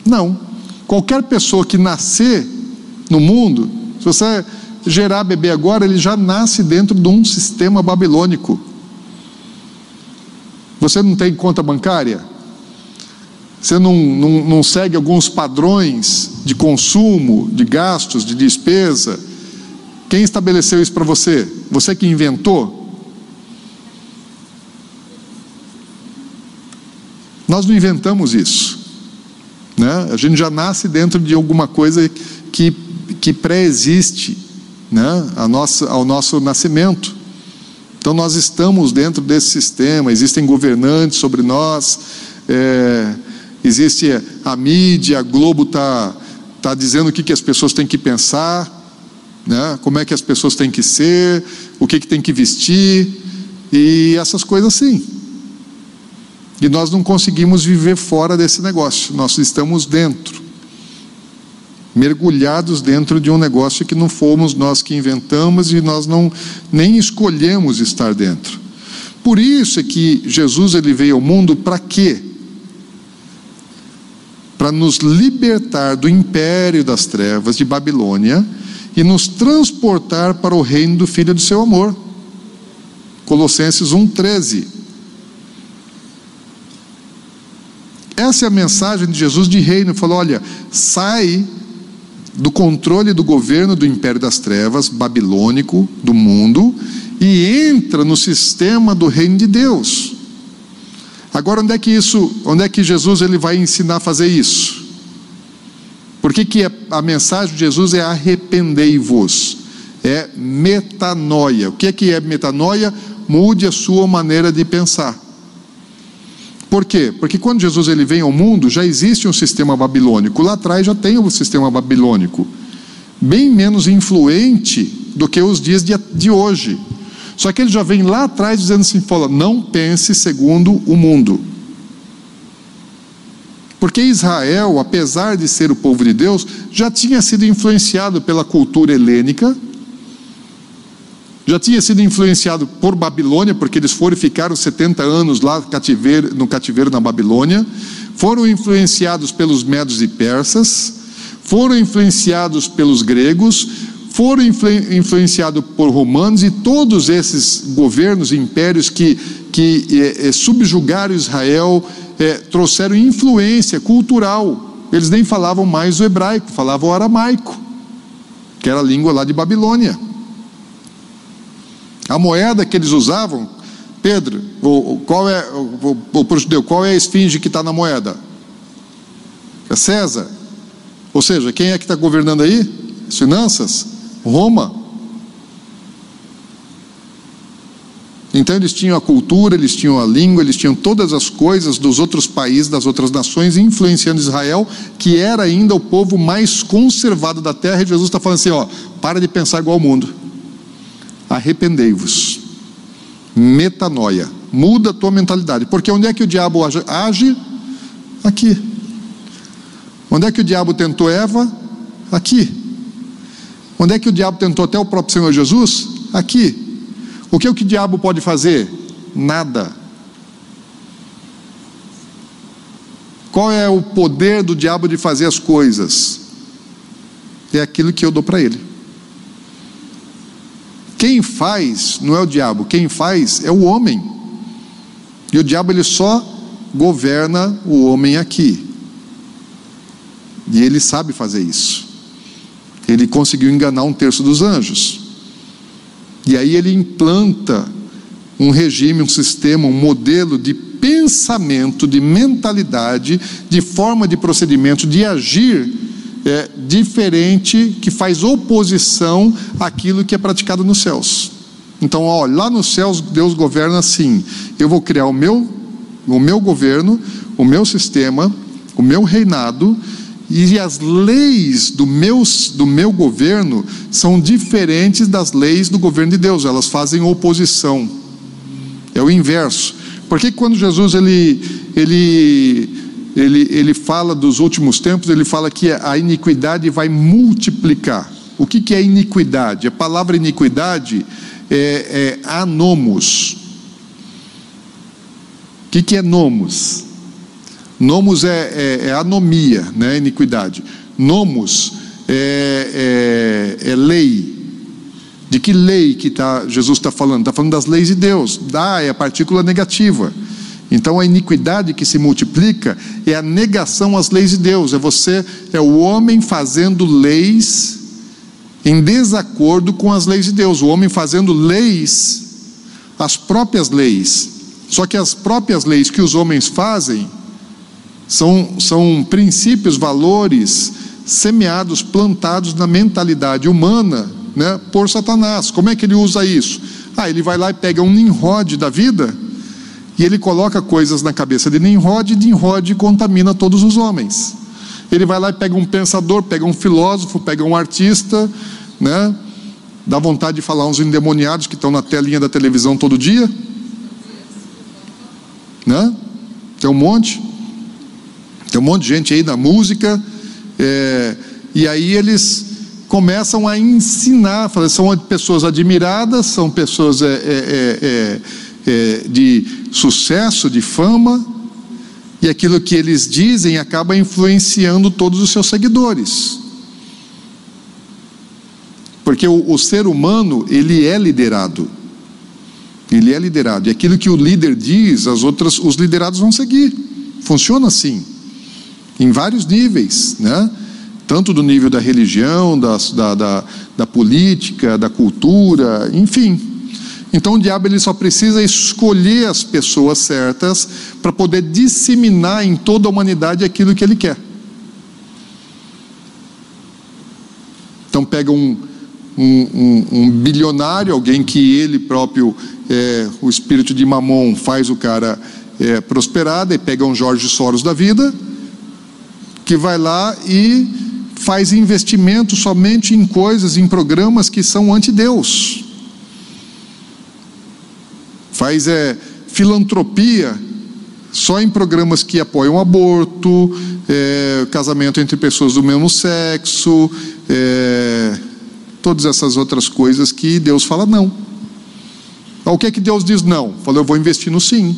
Não. Qualquer pessoa que nascer no mundo, se você gerar bebê agora, ele já nasce dentro de um sistema babilônico. Você não tem conta bancária? Você não, não, não segue alguns padrões de consumo, de gastos, de despesa? Quem estabeleceu isso para você? Você que inventou? Nós não inventamos isso. Né? A gente já nasce dentro de alguma coisa que, que pré-existe né? a nossa, ao nosso nascimento. Então nós estamos dentro desse sistema, existem governantes sobre nós. É, existe a mídia, a Globo está tá dizendo o que, que as pessoas têm que pensar, né? como é que as pessoas têm que ser, o que, que tem que vestir, e essas coisas assim. E nós não conseguimos viver fora desse negócio, nós estamos dentro, mergulhados dentro de um negócio que não fomos nós que inventamos e nós não nem escolhemos estar dentro. Por isso é que Jesus ele veio ao mundo para quê? Para nos libertar do império das trevas de Babilônia e nos transportar para o reino do Filho do seu amor. Colossenses 1,13. Essa é a mensagem de Jesus de reino. Ele falou: olha, sai do controle do governo do império das trevas babilônico do mundo e entra no sistema do reino de Deus. Agora, onde é que isso, onde é que Jesus ele vai ensinar a fazer isso? Por que, que é, a mensagem de Jesus é arrependei-vos? É metanoia. O que é que é metanoia? Mude a sua maneira de pensar. Por quê? Porque quando Jesus ele vem ao mundo, já existe um sistema babilônico. Lá atrás já tem um sistema babilônico, bem menos influente do que os dias de, de hoje. Só que ele já vem lá atrás dizendo assim: fala, não pense segundo o mundo. Porque Israel, apesar de ser o povo de Deus, já tinha sido influenciado pela cultura helênica, já tinha sido influenciado por Babilônia, porque eles foram e ficaram 70 anos lá no cativeiro na Babilônia, foram influenciados pelos medos e persas, foram influenciados pelos gregos, foram influenciados por romanos e todos esses governos e impérios que, que é, é, subjugaram Israel é, trouxeram influência cultural. Eles nem falavam mais o hebraico, falavam o aramaico, que era a língua lá de Babilônia. A moeda que eles usavam, Pedro, qual é o, o, qual é a esfinge que está na moeda? É César. Ou seja, quem é que está governando aí? As finanças? Roma. Então eles tinham a cultura, eles tinham a língua, eles tinham todas as coisas dos outros países, das outras nações, influenciando Israel, que era ainda o povo mais conservado da terra. E Jesus está falando assim: ó, para de pensar igual ao mundo. Arrependei-vos. Metanoia. Muda a tua mentalidade. Porque onde é que o diabo age? Aqui. Onde é que o diabo tentou Eva? Aqui. Onde é que o diabo tentou até o próprio Senhor Jesus? Aqui. O que, é o que o diabo pode fazer? Nada. Qual é o poder do diabo de fazer as coisas? É aquilo que eu dou para ele. Quem faz não é o diabo, quem faz é o homem. E o diabo ele só governa o homem aqui. E ele sabe fazer isso. Ele conseguiu enganar um terço dos anjos. E aí ele implanta um regime, um sistema, um modelo de pensamento, de mentalidade, de forma de procedimento, de agir é, diferente, que faz oposição àquilo que é praticado nos céus. Então, ó, lá nos céus Deus governa assim. Eu vou criar o meu, o meu governo, o meu sistema, o meu reinado, e as leis do meu, do meu governo são diferentes das leis do governo de Deus, elas fazem oposição. É o inverso. Porque quando Jesus ele, ele, ele, ele fala dos últimos tempos, ele fala que a iniquidade vai multiplicar. O que, que é iniquidade? A palavra iniquidade é, é anomos. O que, que é nomos? Nomos é, é, é anomia, né? iniquidade. Nomos é, é, é lei. De que lei que tá, Jesus está falando? Está falando das leis de Deus. Dá é a partícula negativa. Então a iniquidade que se multiplica é a negação às leis de Deus. É você, é o homem fazendo leis em desacordo com as leis de Deus. O homem fazendo leis, as próprias leis. Só que as próprias leis que os homens fazem são, são princípios, valores semeados, plantados na mentalidade humana né, por Satanás. Como é que ele usa isso? Ah, ele vai lá e pega um Nimrod da vida e ele coloca coisas na cabeça de Nimrod e Nimrod contamina todos os homens. Ele vai lá e pega um pensador, pega um filósofo, pega um artista, né? Dá vontade de falar uns endemoniados que estão na telinha da televisão todo dia, né? Tem um monte. Tem um monte de gente aí na música, é, e aí eles começam a ensinar, são pessoas admiradas, são pessoas é, é, é, é, é, de sucesso, de fama, e aquilo que eles dizem acaba influenciando todos os seus seguidores. Porque o, o ser humano, ele é liderado. Ele é liderado. E aquilo que o líder diz, as outras, os liderados vão seguir. Funciona assim em vários níveis, né? tanto do nível da religião, da, da, da, da política, da cultura, enfim. Então o diabo ele só precisa escolher as pessoas certas para poder disseminar em toda a humanidade aquilo que ele quer. Então pega um, um, um, um bilionário, alguém que ele próprio, é, o espírito de Mamon faz o cara é, prosperar, e pega um Jorge Soros da vida, que vai lá e faz investimento somente em coisas, em programas que são anti-Deus. Faz é, filantropia só em programas que apoiam aborto, é, casamento entre pessoas do mesmo sexo, é, todas essas outras coisas que Deus fala não. O que é que Deus diz não? Fala, eu vou investir no sim.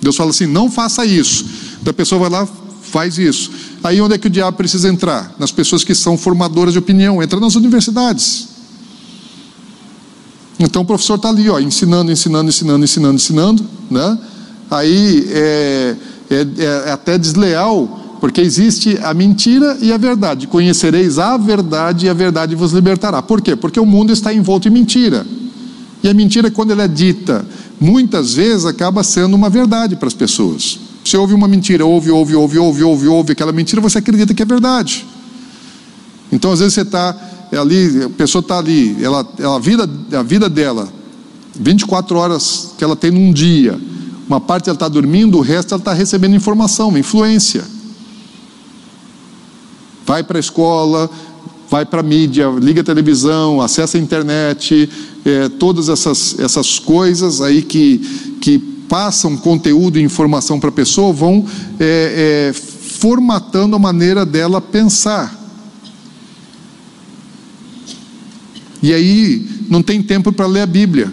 Deus fala assim, não faça isso. Da pessoa vai lá, faz isso. Aí onde é que o diabo precisa entrar? Nas pessoas que são formadoras de opinião, entra nas universidades. Então o professor está ali, ó, ensinando, ensinando, ensinando, ensinando, ensinando, né? Aí é, é, é até desleal, porque existe a mentira e a verdade. Conhecereis a verdade e a verdade vos libertará. Por quê? Porque o mundo está envolto em mentira. E a mentira, quando ela é dita, muitas vezes acaba sendo uma verdade para as pessoas. Você ouve uma mentira, ouve, ouve, ouve, ouve, ouve, ouve aquela mentira, você acredita que é verdade. Então, às vezes você está é ali, a pessoa está ali, ela, ela, a, vida, a vida dela, 24 horas que ela tem num dia, uma parte ela está dormindo, o resto ela está recebendo informação, influência. Vai para a escola, vai para a mídia, liga a televisão, acessa a internet, é, todas essas, essas coisas aí que, que passam conteúdo e informação para a pessoa vão é, é, formatando a maneira dela pensar. E aí não tem tempo para ler a Bíblia.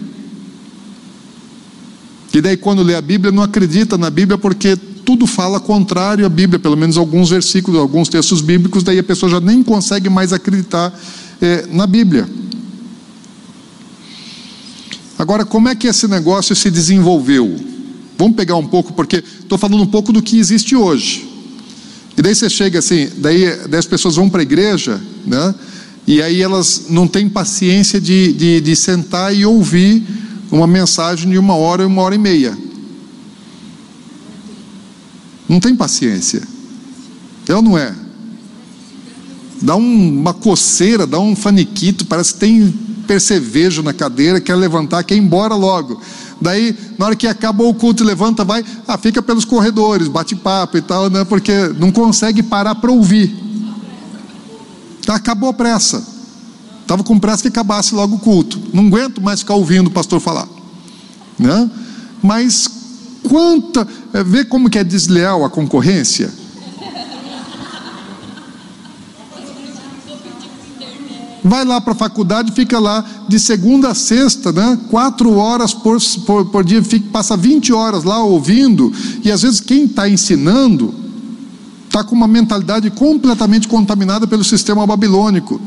E daí, quando lê a Bíblia, não acredita na Bíblia porque tudo fala contrário à Bíblia, pelo menos alguns versículos, alguns textos bíblicos, daí a pessoa já nem consegue mais acreditar é, na Bíblia. Agora, como é que esse negócio se desenvolveu? Vamos pegar um pouco, porque estou falando um pouco do que existe hoje. E daí você chega assim, daí, daí as pessoas vão para a igreja, né? E aí elas não têm paciência de, de, de sentar e ouvir uma mensagem de uma hora, uma hora e meia. Não tem paciência. É ou não é? Dá um, uma coceira, dá um faniquito, parece que tem percevejo na cadeira, quer levantar, quer ir embora logo. Daí, na hora que acabou o culto, levanta, vai, ah, fica pelos corredores, bate papo e tal, né? Porque não consegue parar para ouvir. Acabou a pressa. Estava com pressa que acabasse logo o culto. Não aguento mais ficar ouvindo o pastor falar. Né? Mas quanta. É, vê como que é desleal a concorrência? Vai lá para a faculdade, fica lá de segunda a sexta, né? quatro horas por, por, por dia, fica, passa 20 horas lá ouvindo, e às vezes quem está ensinando está com uma mentalidade completamente contaminada pelo sistema babilônico.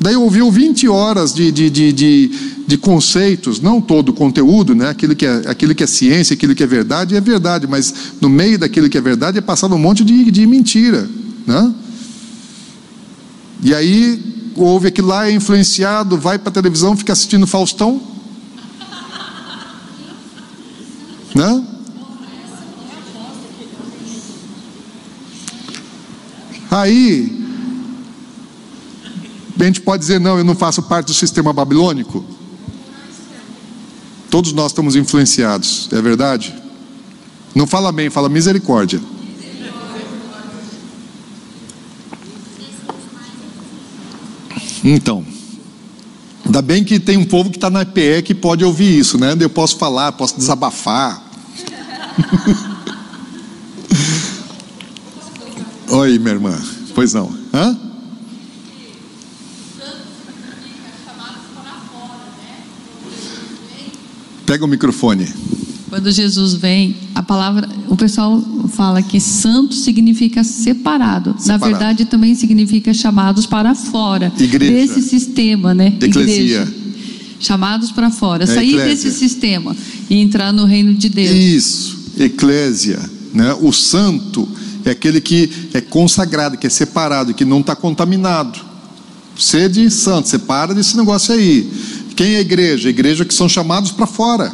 Daí ouviu 20 horas de, de, de, de, de conceitos, não todo o conteúdo, né? aquilo, que é, aquilo que é ciência, aquilo que é verdade, é verdade, mas no meio daquilo que é verdade é passado um monte de, de mentira. Né? E aí ouve aquilo lá, é influenciado, vai para a televisão, fica assistindo Faustão. Né? Aí, a gente pode dizer, não, eu não faço parte do sistema babilônico. Todos nós estamos influenciados, é verdade? Não fala bem, fala misericórdia. Então, ainda bem que tem um povo que está na PE que pode ouvir isso, né? Eu posso falar, posso desabafar. Oi, minha irmã. Pois não. Hã? Pega o microfone. Quando Jesus vem, a palavra, o pessoal fala que santo significa separado. separado. Na verdade, também significa chamados para fora Igreja. desse sistema, né? Eclesia. Igreja. Chamados para fora, é, sair eclésia. desse sistema e entrar no reino de Deus. Isso, eclésia, né? O santo é aquele que é consagrado, que é separado, que não está contaminado. Sede santo, separa desse negócio aí. Quem é a igreja? A igreja que são chamados para fora.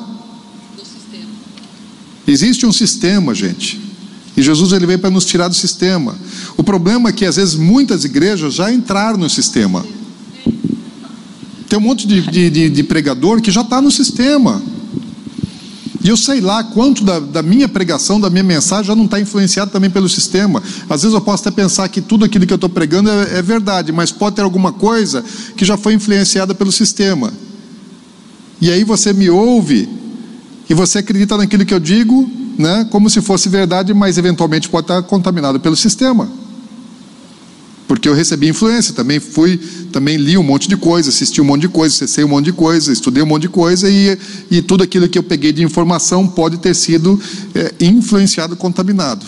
Existe um sistema, gente. E Jesus ele veio para nos tirar do sistema. O problema é que às vezes muitas igrejas já entraram no sistema. Tem um monte de, de, de, de pregador que já está no sistema. E eu sei lá quanto da, da, minha pregação, da minha mensagem, já não está influenciado também pelo sistema. Às vezes eu posso até pensar que tudo aquilo que eu estou pregando é, é, verdade, mas pode ter alguma coisa que já foi influenciada pelo sistema. E aí você me ouve e você acredita naquilo que eu digo, né, como se fosse verdade, mas eventualmente pode estar contaminado pelo sistema. Porque eu recebi influência, também fui, também li um monte de coisa, assisti um monte de coisa, acessei um monte de coisa, estudei um monte de coisa e, e tudo aquilo que eu peguei de informação pode ter sido é, influenciado, contaminado.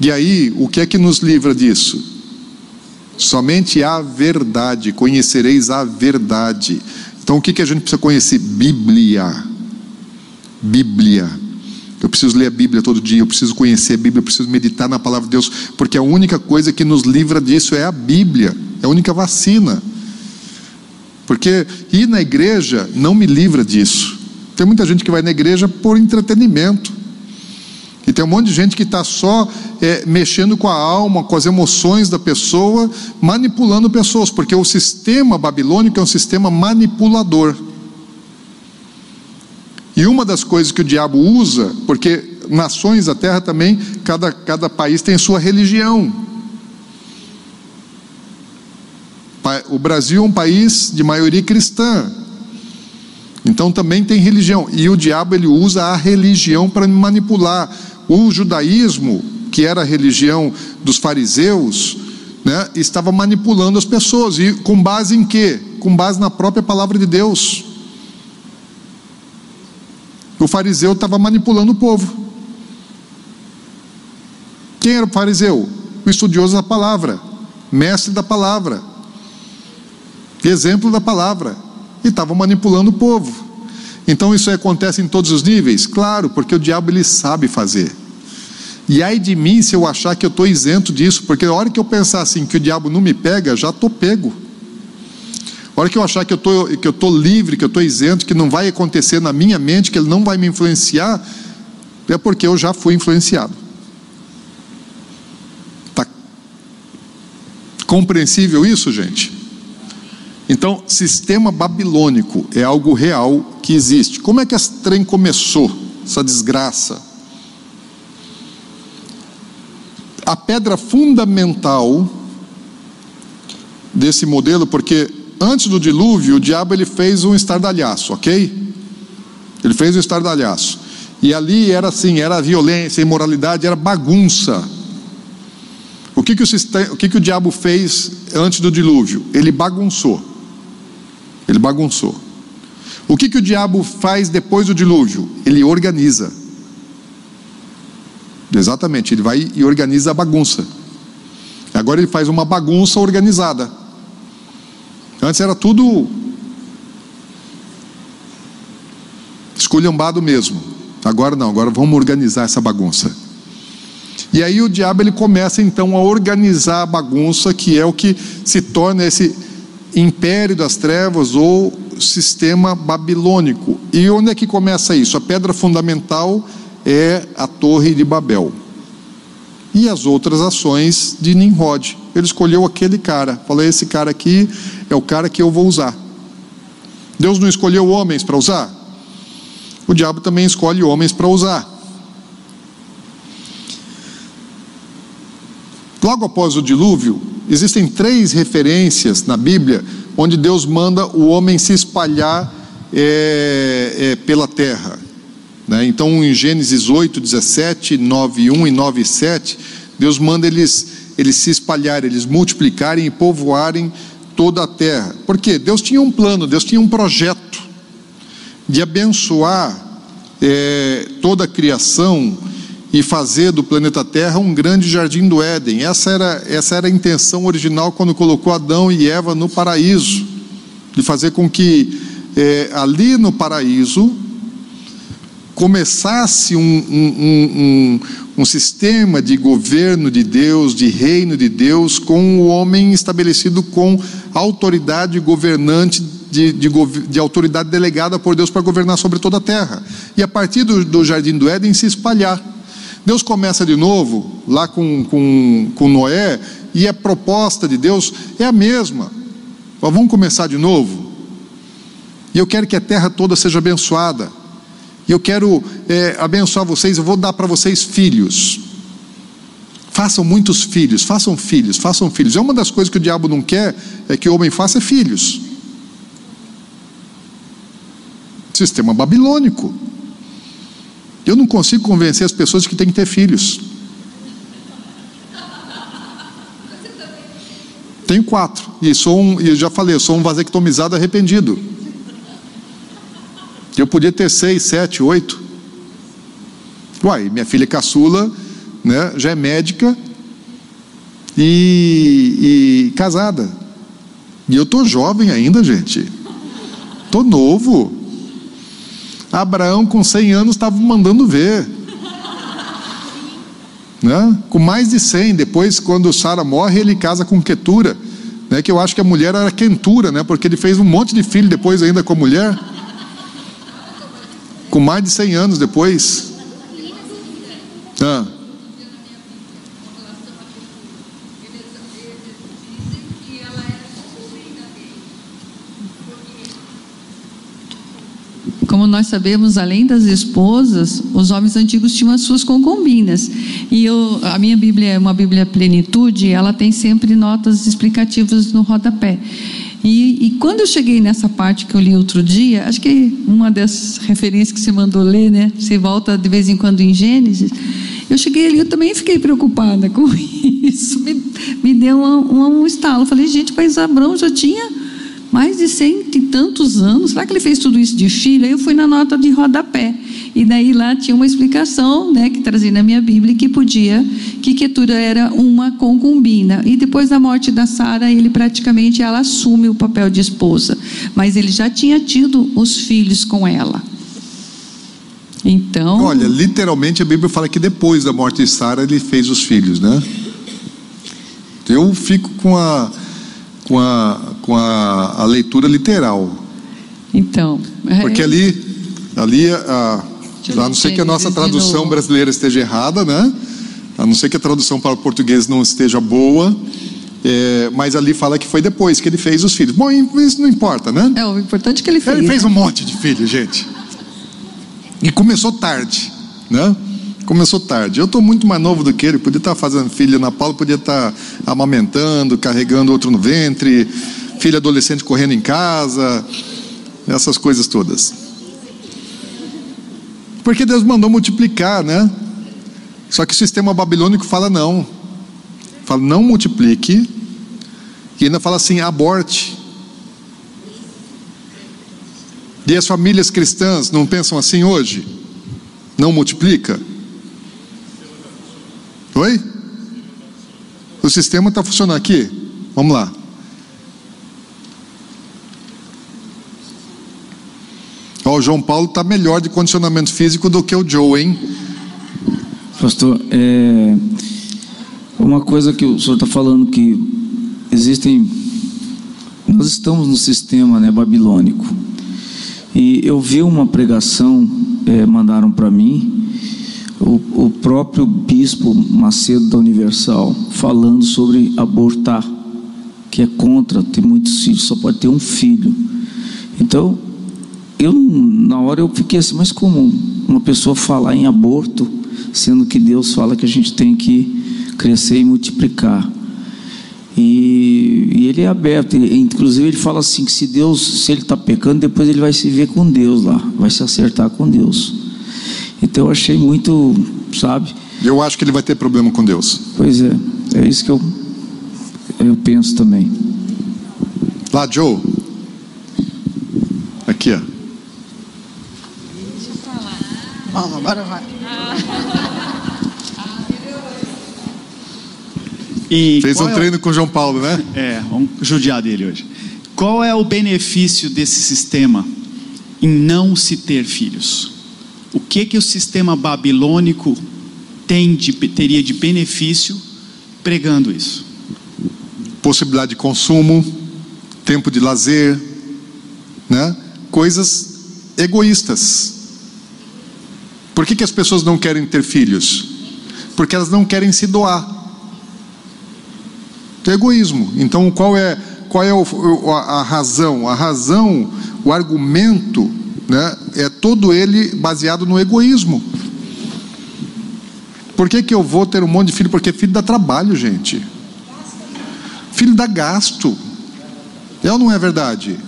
E aí, o que é que nos livra disso? Somente a verdade, conhecereis a verdade. Então, o que, que a gente precisa conhecer? Bíblia. Bíblia. Eu preciso ler a Bíblia todo dia, eu preciso conhecer a Bíblia, eu preciso meditar na palavra de Deus, porque a única coisa que nos livra disso é a Bíblia, é a única vacina. Porque ir na igreja não me livra disso. Tem muita gente que vai na igreja por entretenimento. Tem um monte de gente que está só é, mexendo com a alma, com as emoções da pessoa, manipulando pessoas, porque o sistema babilônico é um sistema manipulador. E uma das coisas que o diabo usa, porque nações da terra também, cada, cada país tem sua religião. O Brasil é um país de maioria cristã. Então também tem religião. E o diabo ele usa a religião para manipular. O judaísmo, que era a religião dos fariseus, né, estava manipulando as pessoas. E com base em quê? Com base na própria palavra de Deus. O fariseu estava manipulando o povo. Quem era o fariseu? O estudioso da palavra, mestre da palavra, exemplo da palavra, e estava manipulando o povo. Então isso acontece em todos os níveis? Claro, porque o diabo ele sabe fazer. E ai de mim se eu achar que eu estou isento disso, porque a hora que eu pensar assim que o diabo não me pega, já estou pego. A hora que eu achar que eu tô, que estou livre, que eu estou isento, que não vai acontecer na minha mente, que ele não vai me influenciar, é porque eu já fui influenciado. Está compreensível isso, gente? Então, sistema babilônico é algo real que existe. Como é que esse trem começou, essa desgraça? A pedra fundamental desse modelo, porque antes do dilúvio, o diabo ele fez um estardalhaço, ok? Ele fez um estardalhaço. E ali era assim, era violência, imoralidade, era bagunça. O que que o, sistema, o, que que o diabo fez antes do dilúvio? Ele bagunçou. Ele bagunçou. O que, que o diabo faz depois do dilúvio? Ele organiza. Exatamente, ele vai e organiza a bagunça. Agora ele faz uma bagunça organizada. Antes era tudo esculhambado mesmo. Agora não, agora vamos organizar essa bagunça. E aí o diabo ele começa então a organizar a bagunça, que é o que se torna esse império das trevas ou sistema babilônico. E onde é que começa isso? A pedra fundamental é a Torre de Babel. E as outras ações de Nimrod. Ele escolheu aquele cara. Falou: esse cara aqui é o cara que eu vou usar. Deus não escolheu homens para usar? O diabo também escolhe homens para usar. Logo após o dilúvio, Existem três referências na Bíblia onde Deus manda o homem se espalhar é, é, pela terra. Né? Então, em Gênesis 8, 17, 9, 1 e 9, 7, Deus manda eles, eles se espalharem, eles multiplicarem e povoarem toda a terra. Por quê? Deus tinha um plano, Deus tinha um projeto de abençoar é, toda a criação e fazer do planeta Terra um grande jardim do Éden. Essa era, essa era a intenção original quando colocou Adão e Eva no paraíso, de fazer com que é, ali no paraíso começasse um, um, um, um, sistema de governo de Deus, de reino de Deus, com o homem estabelecido com autoridade governante, de, de, de autoridade delegada por Deus para governar sobre toda a terra. E a partir do, do jardim do Éden se espalhar. Deus começa de novo, lá com, com, com Noé, e a proposta de Deus é a mesma. Vamos começar de novo. E eu quero que a terra toda seja abençoada. E eu quero é, abençoar vocês, eu vou dar para vocês filhos. Façam muitos filhos, façam filhos, façam filhos. É uma das coisas que o diabo não quer, é que o homem faça filhos. Sistema babilônico. Eu não consigo convencer as pessoas de que tem que ter filhos. Tenho quatro. E sou um, e já falei, sou um vasectomizado arrependido. Eu podia ter seis, sete, oito. Uai, minha filha caçula né, já é médica e, e casada. E eu tô jovem ainda, gente. Tô novo. Abraão com 100 anos estava mandando ver. Né? Com mais de 100, depois quando Sara morre, ele casa com Quetura, né? Que eu acho que a mulher era Quentura, né? Porque ele fez um monte de filho depois ainda com a mulher. Com mais de 100 anos depois. Ah. Como nós sabemos, além das esposas, os homens antigos tinham as suas concubinas. E eu, a minha Bíblia é uma Bíblia plenitude, ela tem sempre notas explicativas no rodapé. E, e, quando eu cheguei nessa parte que eu li outro dia, acho que uma das referências que você mandou ler, né? Você volta de vez em quando em Gênesis. Eu cheguei ali, eu também fiquei preocupada com isso. Me, me deu um, um estalo. Falei, gente, mas Abraão já tinha mais de cento e tantos anos. Será que ele fez tudo isso de filho? Aí eu fui na nota de rodapé. E daí lá tinha uma explicação, né, que trazia na minha Bíblia, que podia, que Ketura era uma concubina. E depois da morte da Sara, ele praticamente, ela assume o papel de esposa. Mas ele já tinha tido os filhos com ela. Então... Olha, literalmente a Bíblia fala que depois da morte de Sara, ele fez os filhos, né? Eu fico com a com a, com a, a leitura literal. Então. É... Porque ali, ali a, a não ser que a nossa tradução brasileira esteja errada, né? A não ser que a tradução para o português não esteja boa. É, mas ali fala que foi depois que ele fez os filhos. Bom, isso não importa, né? É, o importante é que ele fez. Ele fez um monte de filhos, gente. E começou tarde, né? Começou tarde. Eu estou muito mais novo do que ele, podia estar tá fazendo filho na Paula, podia estar tá amamentando, carregando outro no ventre, filho adolescente correndo em casa, essas coisas todas. Porque Deus mandou multiplicar, né? Só que o sistema babilônico fala não. Fala não multiplique. E ainda fala assim, aborte. E as famílias cristãs não pensam assim hoje? Não multiplica? Oi? O sistema está funcionando aqui? Vamos lá. O João Paulo está melhor de condicionamento físico do que o Joe, hein? Pastor, é, uma coisa que o senhor está falando que existem. Nós estamos no sistema né, babilônico. E eu vi uma pregação, é, mandaram para mim, o, o próprio bispo Macedo da Universal falando sobre abortar, que é contra ter muitos filhos, só pode ter um filho. Então, eu na hora eu fiquei assim, mas como uma pessoa falar em aborto, sendo que Deus fala que a gente tem que crescer e multiplicar. E, e ele é aberto, inclusive ele fala assim que se Deus, se ele está pecando, depois ele vai se ver com Deus lá, vai se acertar com Deus. Então eu achei muito, sabe? Eu acho que ele vai ter problema com Deus. Pois é, é isso que eu, eu penso também. Lá, Joe. Aqui, ó. Deixa eu falar. Agora vai. E Fez um é treino o... com o João Paulo, né? É, vamos judiar dele hoje. Qual é o benefício desse sistema em não se ter filhos? o que que o sistema babilônico tem de, teria de benefício pregando isso? Possibilidade de consumo, tempo de lazer, né? coisas egoístas. Por que, que as pessoas não querem ter filhos? Porque elas não querem se doar. É egoísmo. Então, qual é, qual é o, a, a razão? A razão, o argumento né, é todo ele baseado no egoísmo. Por que, que eu vou ter um monte de filho? Porque filho dá trabalho, gente. Filho dá gasto. É ou não é verdade?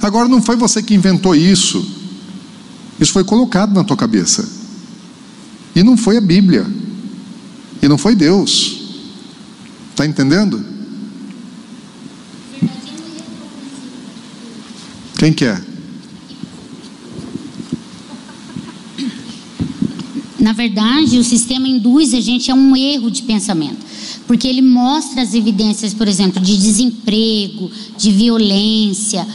Agora não foi você que inventou isso. Isso foi colocado na tua cabeça. E não foi a Bíblia. E não foi Deus. Está entendendo? Quem quer? Na verdade, o sistema induz a gente a um erro de pensamento, porque ele mostra as evidências, por exemplo, de desemprego, de violência,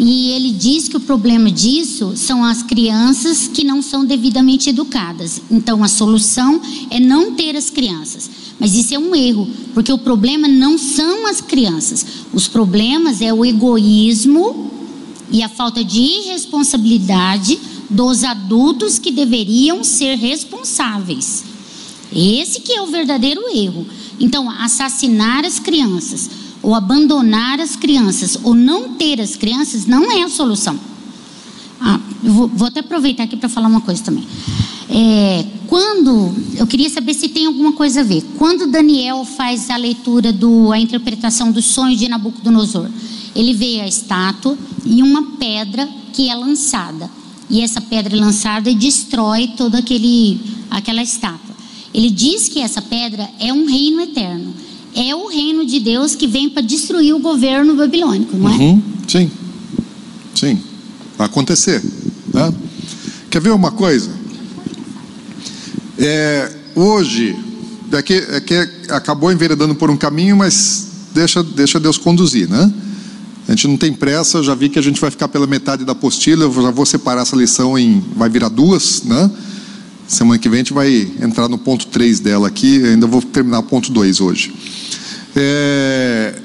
e ele diz que o problema disso são as crianças que não são devidamente educadas. Então, a solução é não ter as crianças. Mas isso é um erro, porque o problema não são as crianças. Os problemas é o egoísmo e a falta de irresponsabilidade dos adultos que deveriam ser responsáveis. Esse que é o verdadeiro erro. Então, assassinar as crianças, ou abandonar as crianças, ou não ter as crianças, não é a solução. Ah, vou, vou, até aproveitar aqui para falar uma coisa também. É, quando eu queria saber se tem alguma coisa a ver. Quando Daniel faz a leitura do a interpretação do sonho de Nabucodonosor, ele vê a estátua e uma pedra que é lançada. E essa pedra lançada destrói toda aquele aquela estátua. Ele diz que essa pedra é um reino eterno. É o reino de Deus que vem para destruir o governo babilônico, não é? Uhum, sim. Sim. Vai acontecer. Né? Quer ver uma coisa? É, hoje, daqui, é que acabou enveredando por um caminho, mas deixa, deixa Deus conduzir, né? A gente não tem pressa, já vi que a gente vai ficar pela metade da apostila, eu já vou separar essa lição em. vai virar duas, né? Semana que vem a gente vai entrar no ponto 3 dela aqui, ainda vou terminar o ponto 2 hoje. É,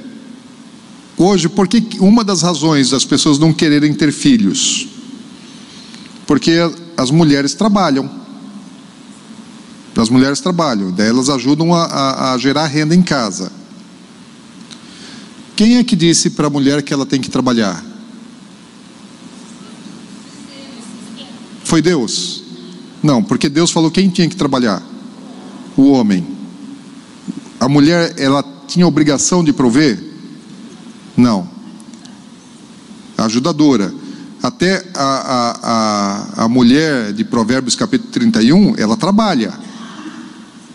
hoje, por que uma das razões das pessoas não quererem ter filhos? Porque as mulheres trabalham. As mulheres trabalham, daí elas ajudam a, a, a gerar renda em casa. Quem é que disse para a mulher que ela tem que trabalhar? Foi Deus? Não, porque Deus falou quem tinha que trabalhar? O homem. A mulher, ela tinha obrigação de prover? Não. A ajudadora. Até a, a, a, a mulher de Provérbios capítulo 31, ela trabalha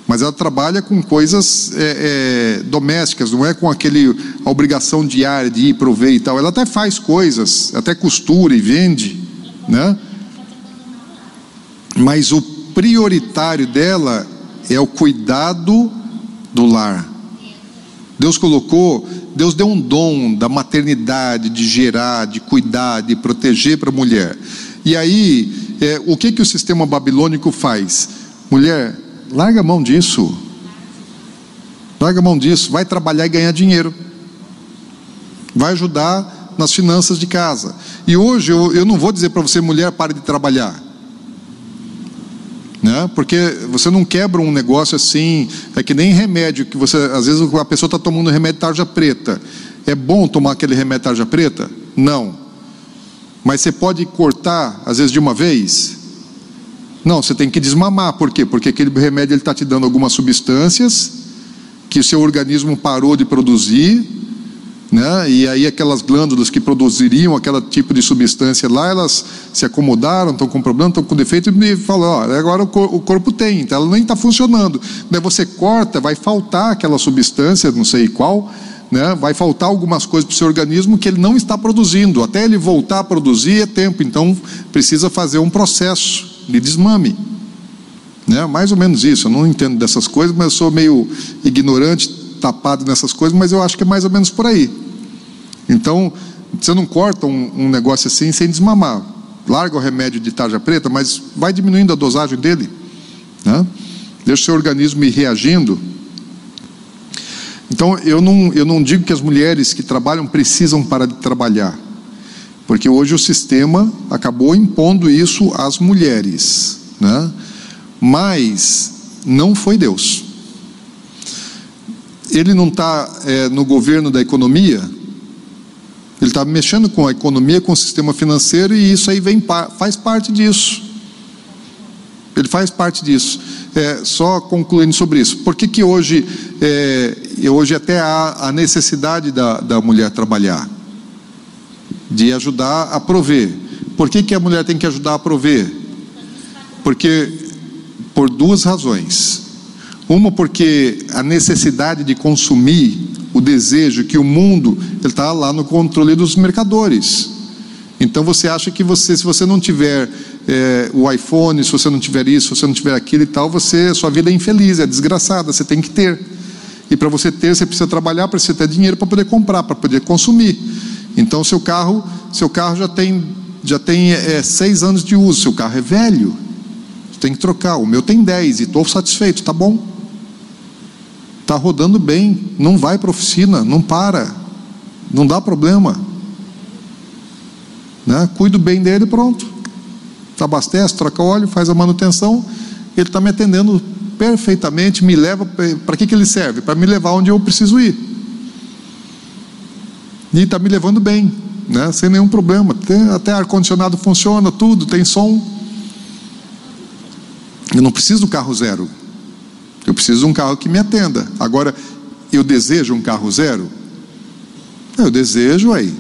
mas ela trabalha com coisas é, é, domésticas, não é com aquele a obrigação diária de ir prover e tal. Ela até faz coisas, até costura e vende, né? Mas o prioritário dela é o cuidado do lar. Deus colocou, Deus deu um dom da maternidade, de gerar, de cuidar, de proteger para a mulher. E aí, é, o que que o sistema babilônico faz? Mulher, Larga a mão disso. Larga a mão disso. Vai trabalhar e ganhar dinheiro. Vai ajudar nas finanças de casa. E hoje eu, eu não vou dizer para você, mulher, pare de trabalhar. Né? Porque você não quebra um negócio assim, é que nem remédio que você, às vezes a pessoa está tomando remédio tarja preta. É bom tomar aquele remédio tarja preta? Não. Mas você pode cortar, às vezes de uma vez, não, você tem que desmamar. Por quê? Porque aquele remédio está te dando algumas substâncias que o seu organismo parou de produzir, né? e aí aquelas glândulas que produziriam aquele tipo de substância lá, elas se acomodaram, estão com problema, estão com defeito, e falam, ó, agora o corpo tem, então ela nem está funcionando. Daí você corta, vai faltar aquela substância, não sei qual, né? vai faltar algumas coisas para o seu organismo que ele não está produzindo. Até ele voltar a produzir é tempo, então precisa fazer um processo de desmame. Né? Mais ou menos isso. Eu não entendo dessas coisas, mas eu sou meio ignorante, tapado nessas coisas, mas eu acho que é mais ou menos por aí. Então, você não corta um, um negócio assim sem desmamar. Larga o remédio de tarja preta, mas vai diminuindo a dosagem dele. Né? Deixa o seu organismo ir reagindo. Então, eu não, eu não digo que as mulheres que trabalham precisam parar de trabalhar. Porque hoje o sistema acabou impondo isso às mulheres, né? mas não foi Deus. Ele não está é, no governo da economia, ele está mexendo com a economia, com o sistema financeiro, e isso aí vem, faz parte disso. Ele faz parte disso. É, só concluindo sobre isso. Por que, que hoje, é, hoje até há a necessidade da, da mulher trabalhar? de ajudar a prover. Por que, que a mulher tem que ajudar a prover? Porque por duas razões. Uma porque a necessidade de consumir, o desejo que o mundo está lá no controle dos mercadores. Então você acha que você, se você não tiver é, o iPhone, se você não tiver isso, se você não tiver aquilo e tal, você, sua vida é infeliz, é desgraçada, você tem que ter. E para você ter, você precisa trabalhar, precisa ter dinheiro para poder comprar, para poder consumir. Então, seu carro, seu carro já tem, já tem é, seis anos de uso, seu carro é velho, você tem que trocar. O meu tem dez e estou satisfeito, tá bom? Está rodando bem, não vai para oficina, não para, não dá problema. Né? Cuido bem dele, pronto. Abastece, troca óleo, faz a manutenção, ele está me atendendo perfeitamente, me leva, para que, que ele serve? Para me levar onde eu preciso ir. E está me levando bem, né? sem nenhum problema. Tem, até ar-condicionado funciona, tudo, tem som. Eu não preciso do carro zero. Eu preciso de um carro que me atenda. Agora, eu desejo um carro zero? Eu desejo aí.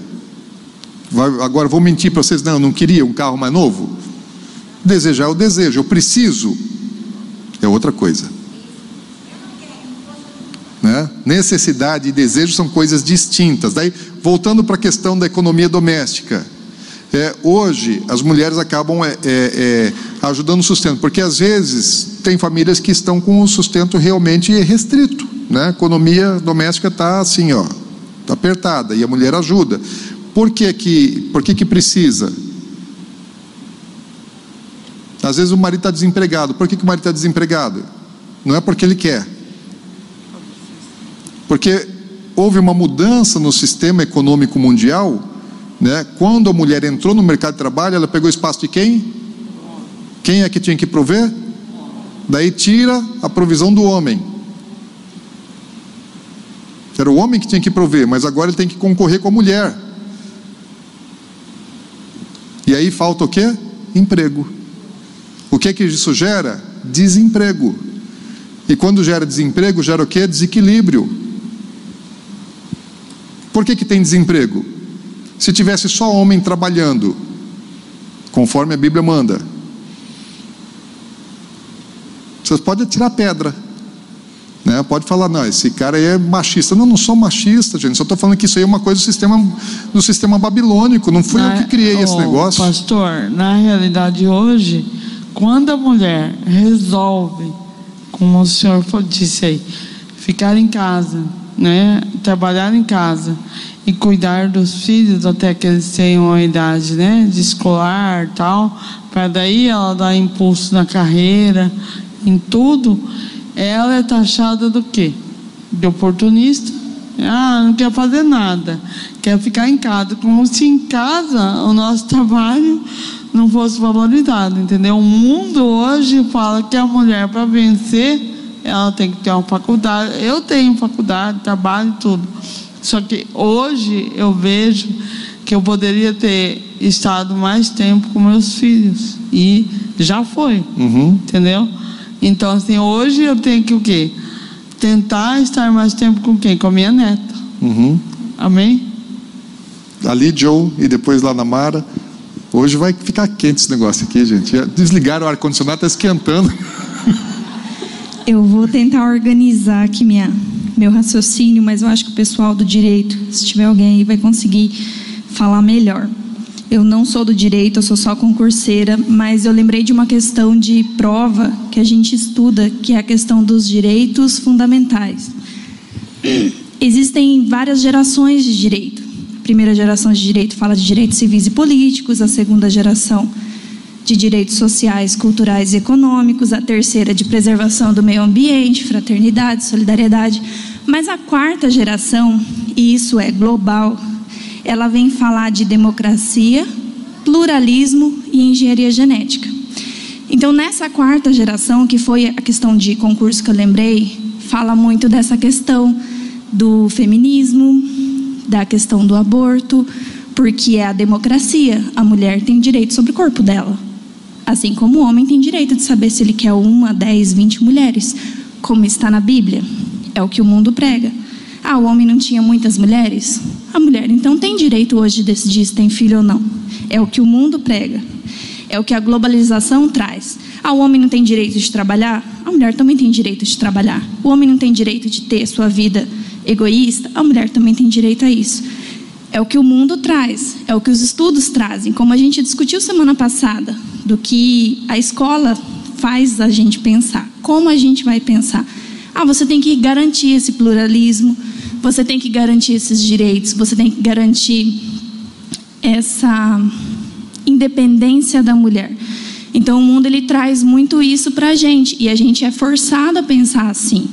Agora vou mentir para vocês, não, eu não queria um carro mais novo. Desejar o desejo, eu preciso é outra coisa. Né? Necessidade e desejo são coisas distintas. Daí, voltando para a questão da economia doméstica. É, hoje, as mulheres acabam é, é, é, ajudando o sustento, porque às vezes tem famílias que estão com o sustento realmente restrito. Né? A economia doméstica está assim, ó, está apertada, e a mulher ajuda. Por que, que, por que, que precisa? Às vezes o marido está desempregado. Por que, que o marido está desempregado? Não é porque ele quer. Porque houve uma mudança no sistema econômico mundial. Né? Quando a mulher entrou no mercado de trabalho, ela pegou espaço de quem? Quem é que tinha que prover? Daí tira a provisão do homem. Era o homem que tinha que prover, mas agora ele tem que concorrer com a mulher. E aí falta o quê? Emprego. O que é que isso gera? Desemprego. E quando gera desemprego, gera o quê? Desequilíbrio. Por que, que tem desemprego? Se tivesse só homem trabalhando, conforme a Bíblia manda, vocês podem tirar pedra. Né? Pode falar, não, esse cara aí é machista. Não, não sou machista, gente. Só estou falando que isso aí é uma coisa do sistema, do sistema babilônico. Não fui na, eu que criei oh, esse negócio. Pastor, na realidade hoje quando a mulher resolve, como o senhor disse aí, ficar em casa, né, trabalhar em casa e cuidar dos filhos até que eles tenham a idade, né, de escolar, tal, para daí ela dar impulso na carreira, em tudo, ela é taxada do quê? De oportunista. Ah, não quer fazer nada, quer ficar em casa, como se em casa o nosso trabalho não fosse valorizado, entendeu? O mundo hoje fala que a mulher para vencer, ela tem que ter uma faculdade. Eu tenho faculdade, trabalho e tudo. Só que hoje eu vejo que eu poderia ter estado mais tempo com meus filhos e já foi, uhum. entendeu? Então assim, hoje eu tenho que o quê? Tentar estar mais tempo com quem? Com a minha neta. Uhum. Amém? Ali, Joe, e depois lá na Mara. Hoje vai ficar quente esse negócio aqui, gente. Desligaram o ar-condicionado, está esquentando. Eu vou tentar organizar aqui minha, meu raciocínio, mas eu acho que o pessoal do direito, se tiver alguém aí, vai conseguir falar melhor. Eu não sou do direito, eu sou só concurseira, mas eu lembrei de uma questão de prova que a gente estuda, que é a questão dos direitos fundamentais. Existem várias gerações de direito primeira geração de direito fala de direitos civis e políticos, a segunda geração de direitos sociais, culturais e econômicos, a terceira de preservação do meio ambiente, fraternidade, solidariedade. Mas a quarta geração, e isso é global, ela vem falar de democracia, pluralismo e engenharia genética. Então, nessa quarta geração, que foi a questão de concurso que eu lembrei, fala muito dessa questão do feminismo, da questão do aborto, porque é a democracia. A mulher tem direito sobre o corpo dela. Assim como o homem tem direito de saber se ele quer uma, dez, vinte mulheres, como está na Bíblia. É o que o mundo prega. Ah, o homem não tinha muitas mulheres? A mulher então tem direito hoje de decidir se tem filho ou não. É o que o mundo prega. É o que a globalização traz. Ah, o homem não tem direito de trabalhar? A mulher também tem direito de trabalhar. O homem não tem direito de ter sua vida egoísta, a mulher também tem direito a isso. É o que o mundo traz, é o que os estudos trazem. Como a gente discutiu semana passada, do que a escola faz a gente pensar. Como a gente vai pensar? Ah, você tem que garantir esse pluralismo, você tem que garantir esses direitos, você tem que garantir essa independência da mulher. Então o mundo ele traz muito isso para a gente e a gente é forçado a pensar assim,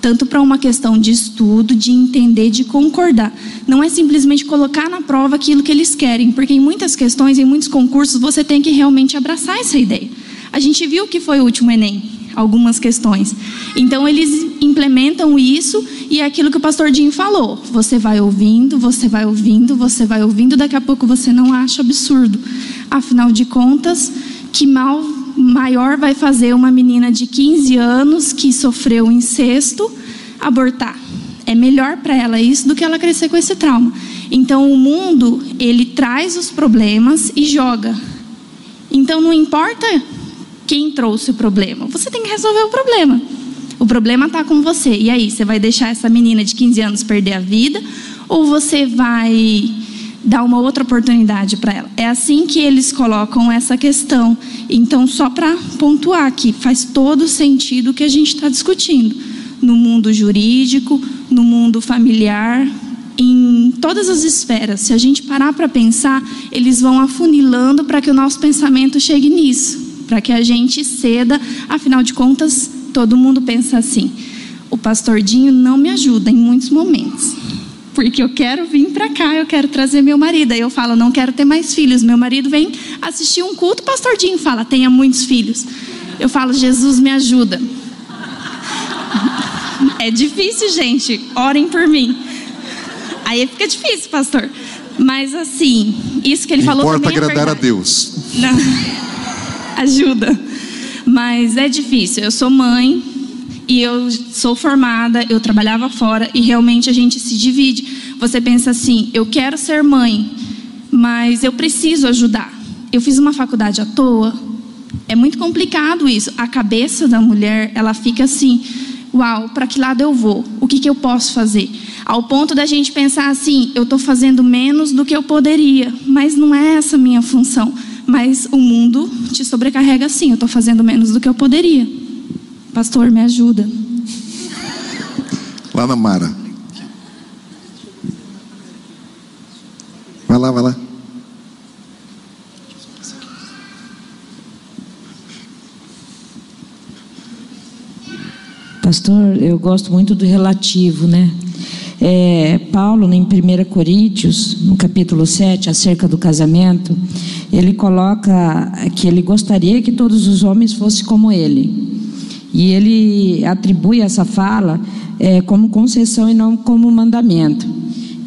tanto para uma questão de estudo, de entender, de concordar. Não é simplesmente colocar na prova aquilo que eles querem, porque em muitas questões, em muitos concursos, você tem que realmente abraçar essa ideia. A gente viu que foi o último Enem, algumas questões. Então eles implementam isso e é aquilo que o pastor Dinho falou. Você vai ouvindo, você vai ouvindo, você vai ouvindo, daqui a pouco você não acha absurdo. Afinal de contas, que mal maior vai fazer uma menina de 15 anos que sofreu incesto abortar? É melhor para ela isso do que ela crescer com esse trauma. Então o mundo, ele traz os problemas e joga. Então não importa quem trouxe o problema, você tem que resolver o problema. O problema está com você. E aí, você vai deixar essa menina de 15 anos perder a vida ou você vai dar uma outra oportunidade para ela? É assim que eles colocam essa questão. Então, só para pontuar aqui, faz todo sentido o que a gente está discutindo no mundo jurídico, no mundo familiar, em todas as esferas. Se a gente parar para pensar, eles vão afunilando para que o nosso pensamento chegue nisso para que a gente ceda, afinal de contas, todo mundo pensa assim: o pastordinho não me ajuda em muitos momentos. Porque eu quero vir para cá, eu quero trazer meu marido. Aí eu falo, não quero ter mais filhos. Meu marido vem assistir um culto, o pastordinho fala, tenha muitos filhos. Eu falo, Jesus me ajuda. É difícil, gente. Orem por mim. Aí fica difícil, pastor. Mas assim, isso que ele Importa falou é agradar a Deus. Não ajuda. Mas é difícil. Eu sou mãe e eu sou formada, eu trabalhava fora e realmente a gente se divide. Você pensa assim: eu quero ser mãe, mas eu preciso ajudar. Eu fiz uma faculdade à toa. É muito complicado isso. A cabeça da mulher, ela fica assim: uau, para que lado eu vou? O que, que eu posso fazer? Ao ponto da gente pensar assim: eu estou fazendo menos do que eu poderia, mas não é essa a minha função mas o mundo te sobrecarrega assim. Eu estou fazendo menos do que eu poderia. Pastor, me ajuda. Lá na Mara. Vai lá, vai lá. Pastor, eu gosto muito do relativo, né? É, Paulo, em 1 Coríntios, no capítulo 7, acerca do casamento, ele coloca que ele gostaria que todos os homens fossem como ele. E ele atribui essa fala é, como concessão e não como mandamento.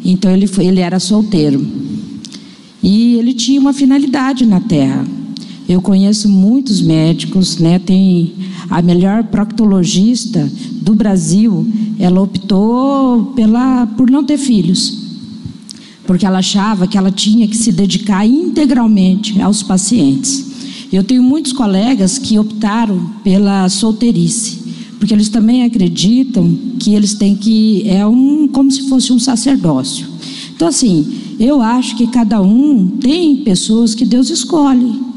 Então ele, foi, ele era solteiro. E ele tinha uma finalidade na terra. Eu conheço muitos médicos, né? Tem a melhor proctologista do Brasil, ela optou pela por não ter filhos. Porque ela achava que ela tinha que se dedicar integralmente aos pacientes. Eu tenho muitos colegas que optaram pela solteirice, porque eles também acreditam que eles têm que é um como se fosse um sacerdócio. Então assim, eu acho que cada um tem pessoas que Deus escolhe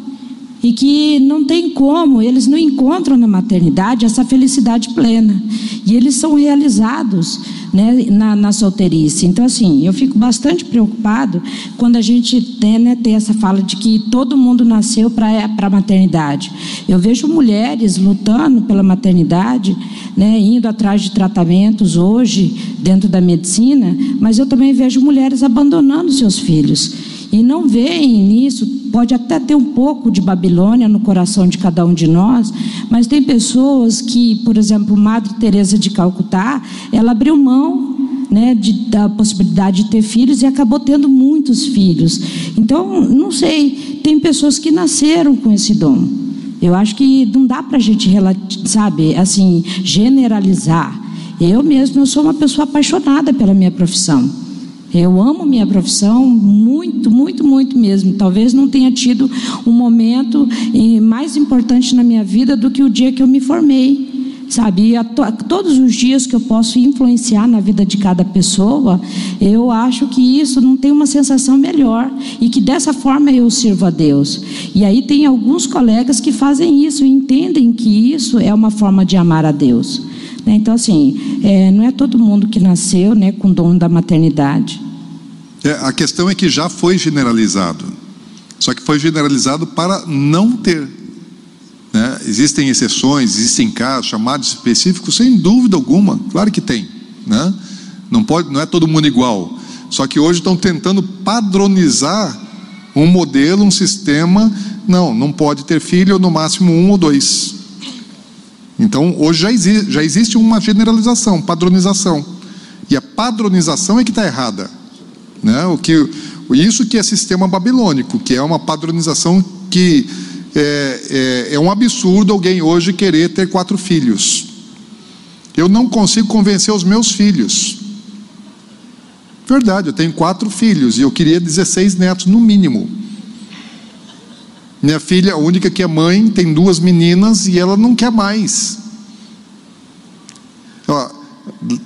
e que não tem como, eles não encontram na maternidade essa felicidade plena. E eles são realizados né, na, na solteirice. Então, assim, eu fico bastante preocupado quando a gente tem, né, tem essa fala de que todo mundo nasceu para a maternidade. Eu vejo mulheres lutando pela maternidade, né, indo atrás de tratamentos hoje dentro da medicina, mas eu também vejo mulheres abandonando seus filhos e não veem nisso, pode até ter um pouco de Babilônia no coração de cada um de nós, mas tem pessoas que, por exemplo, Madre Teresa de Calcutá, ela abriu mão né, de, da possibilidade de ter filhos e acabou tendo muitos filhos. Então, não sei, tem pessoas que nasceram com esse dom. Eu acho que não dá para a gente, sabe, assim, generalizar. Eu mesmo eu sou uma pessoa apaixonada pela minha profissão. Eu amo minha profissão muito, muito, muito mesmo. Talvez não tenha tido um momento mais importante na minha vida do que o dia que eu me formei. sabe? A to, todos os dias que eu posso influenciar na vida de cada pessoa, eu acho que isso não tem uma sensação melhor e que dessa forma eu sirvo a Deus. E aí tem alguns colegas que fazem isso entendem que isso é uma forma de amar a Deus. Né? Então, assim, é, não é todo mundo que nasceu né, com dom da maternidade. É, a questão é que já foi generalizado. Só que foi generalizado para não ter. Né? Existem exceções, existem casos, chamados específicos, sem dúvida alguma, claro que tem. Né? Não, pode, não é todo mundo igual. Só que hoje estão tentando padronizar um modelo, um sistema. Não, não pode ter filho, no máximo um ou dois. Então, hoje já, exi já existe uma generalização, padronização. E a padronização é que está errada. Né? O que, isso que é sistema babilônico, que é uma padronização que é, é, é um absurdo alguém hoje querer ter quatro filhos. Eu não consigo convencer os meus filhos. Verdade, eu tenho quatro filhos e eu queria 16 netos no mínimo. Minha filha, a única que é mãe, tem duas meninas e ela não quer mais. Ó,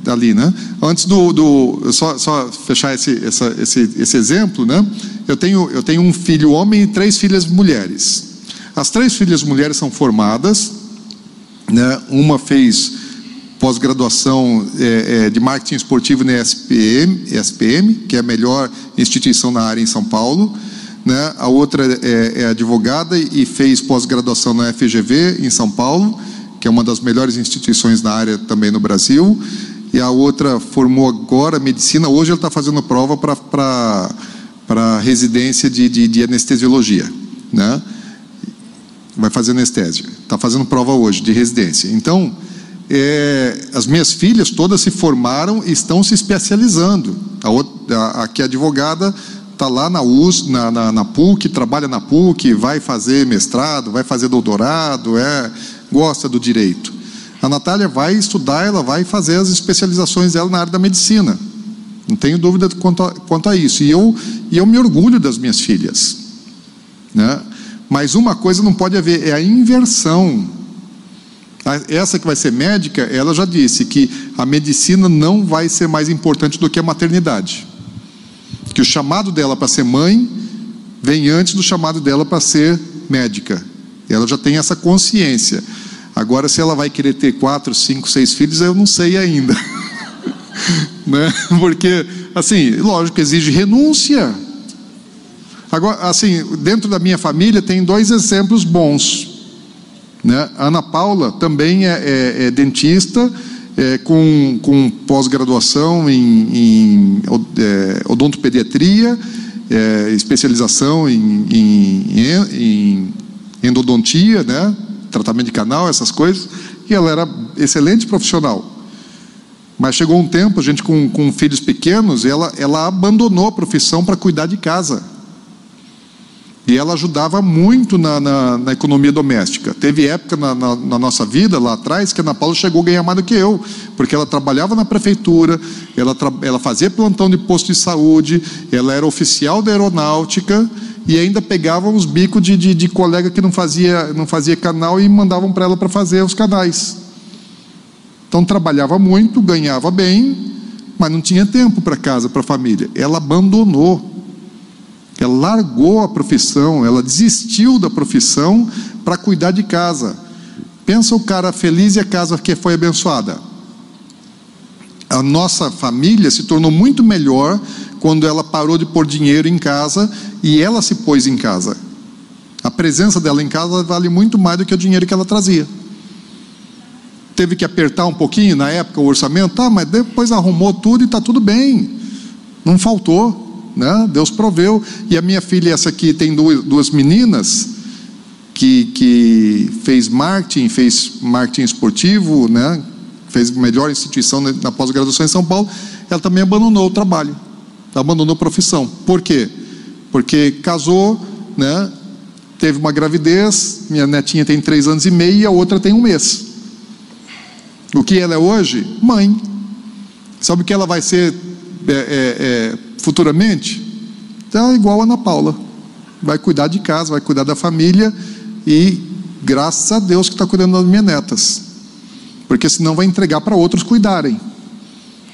ali, né? Antes do, do só, só fechar esse, essa, esse, esse exemplo, né? Eu tenho, eu tenho um filho homem e três filhas mulheres. As três filhas mulheres são formadas, né? Uma fez pós-graduação é, é, de marketing esportivo na ESPM, ESPM, que é a melhor instituição na área em São Paulo né? a outra é, é advogada e fez pós-graduação na FGV em São Paulo, que é uma das melhores instituições na área também no Brasil, e a outra formou agora medicina, hoje ela está fazendo prova para residência de, de, de anestesiologia, né? vai fazer anestesia, está fazendo prova hoje de residência. Então, é, as minhas filhas todas se formaram e estão se especializando. A, outra, a, a que é advogada está lá na, US, na, na, na, PUC, trabalha na PUC, vai fazer mestrado, vai fazer doutorado, é, gosta do direito. A Natália vai estudar, ela vai fazer as especializações dela na área da medicina. Não tenho dúvida quanto a, quanto a isso. E eu, e eu me orgulho das minhas filhas. Né? Mas uma coisa não pode haver, é a inversão. Essa que vai ser médica, ela já disse que a medicina não vai ser mais importante do que a maternidade que o chamado dela para ser mãe vem antes do chamado dela para ser médica. Ela já tem essa consciência. Agora, se ela vai querer ter quatro, cinco, seis filhos, eu não sei ainda. né? Porque, assim, lógico, exige renúncia. Agora, assim, dentro da minha família tem dois exemplos bons. Né? Ana Paula também é, é, é dentista é, com, com pós-graduação em, em é, odontopediatria, é, especialização em, em, em, endodontia, né? tratamento de canal, essas coisas, e ela era excelente profissional. Mas chegou um tempo, a gente com, com filhos pequenos, ela, ela abandonou a profissão para cuidar de casa. E ela ajudava muito na, na, na economia doméstica. Teve época na, na, nossa vida, lá atrás, que a Ana Paula chegou a ganhar mais do que eu, porque ela trabalhava na prefeitura, ela, ela fazia plantão de posto de saúde, ela era oficial da aeronáutica e ainda pegava os bicos de, de, de colega que não fazia, não fazia canal e mandavam para ela para fazer os canais. Então trabalhava muito, ganhava bem, mas não tinha tempo para casa, para a família. Ela abandonou ela largou a profissão, ela desistiu da profissão para cuidar de casa. Pensa o cara feliz e a casa que foi abençoada. A nossa família se tornou muito melhor quando ela parou de pôr dinheiro em casa e ela se pôs em casa. A presença dela em casa vale muito mais do que o dinheiro que ela trazia. Teve que apertar um pouquinho na época o orçamento, tá, mas depois arrumou tudo e está tudo bem. Não faltou né? Deus proveu. E a minha filha, essa aqui, tem duas, meninas que, que fez marketing, fez marketing esportivo, né? fez melhor instituição na pós-graduação em São Paulo. Ela também abandonou o trabalho, abandonou a profissão. Por quê? Porque casou, né? teve uma gravidez, minha netinha tem três anos e meio e a outra tem um mês. O que ela é hoje? Mãe. Sabe o que ela vai ser é, é, é, futuramente, então é igual a Ana Paula. Vai cuidar de casa, vai cuidar da família e graças a Deus que está cuidando das minhas netas. porque senão vai entregar para outros cuidarem.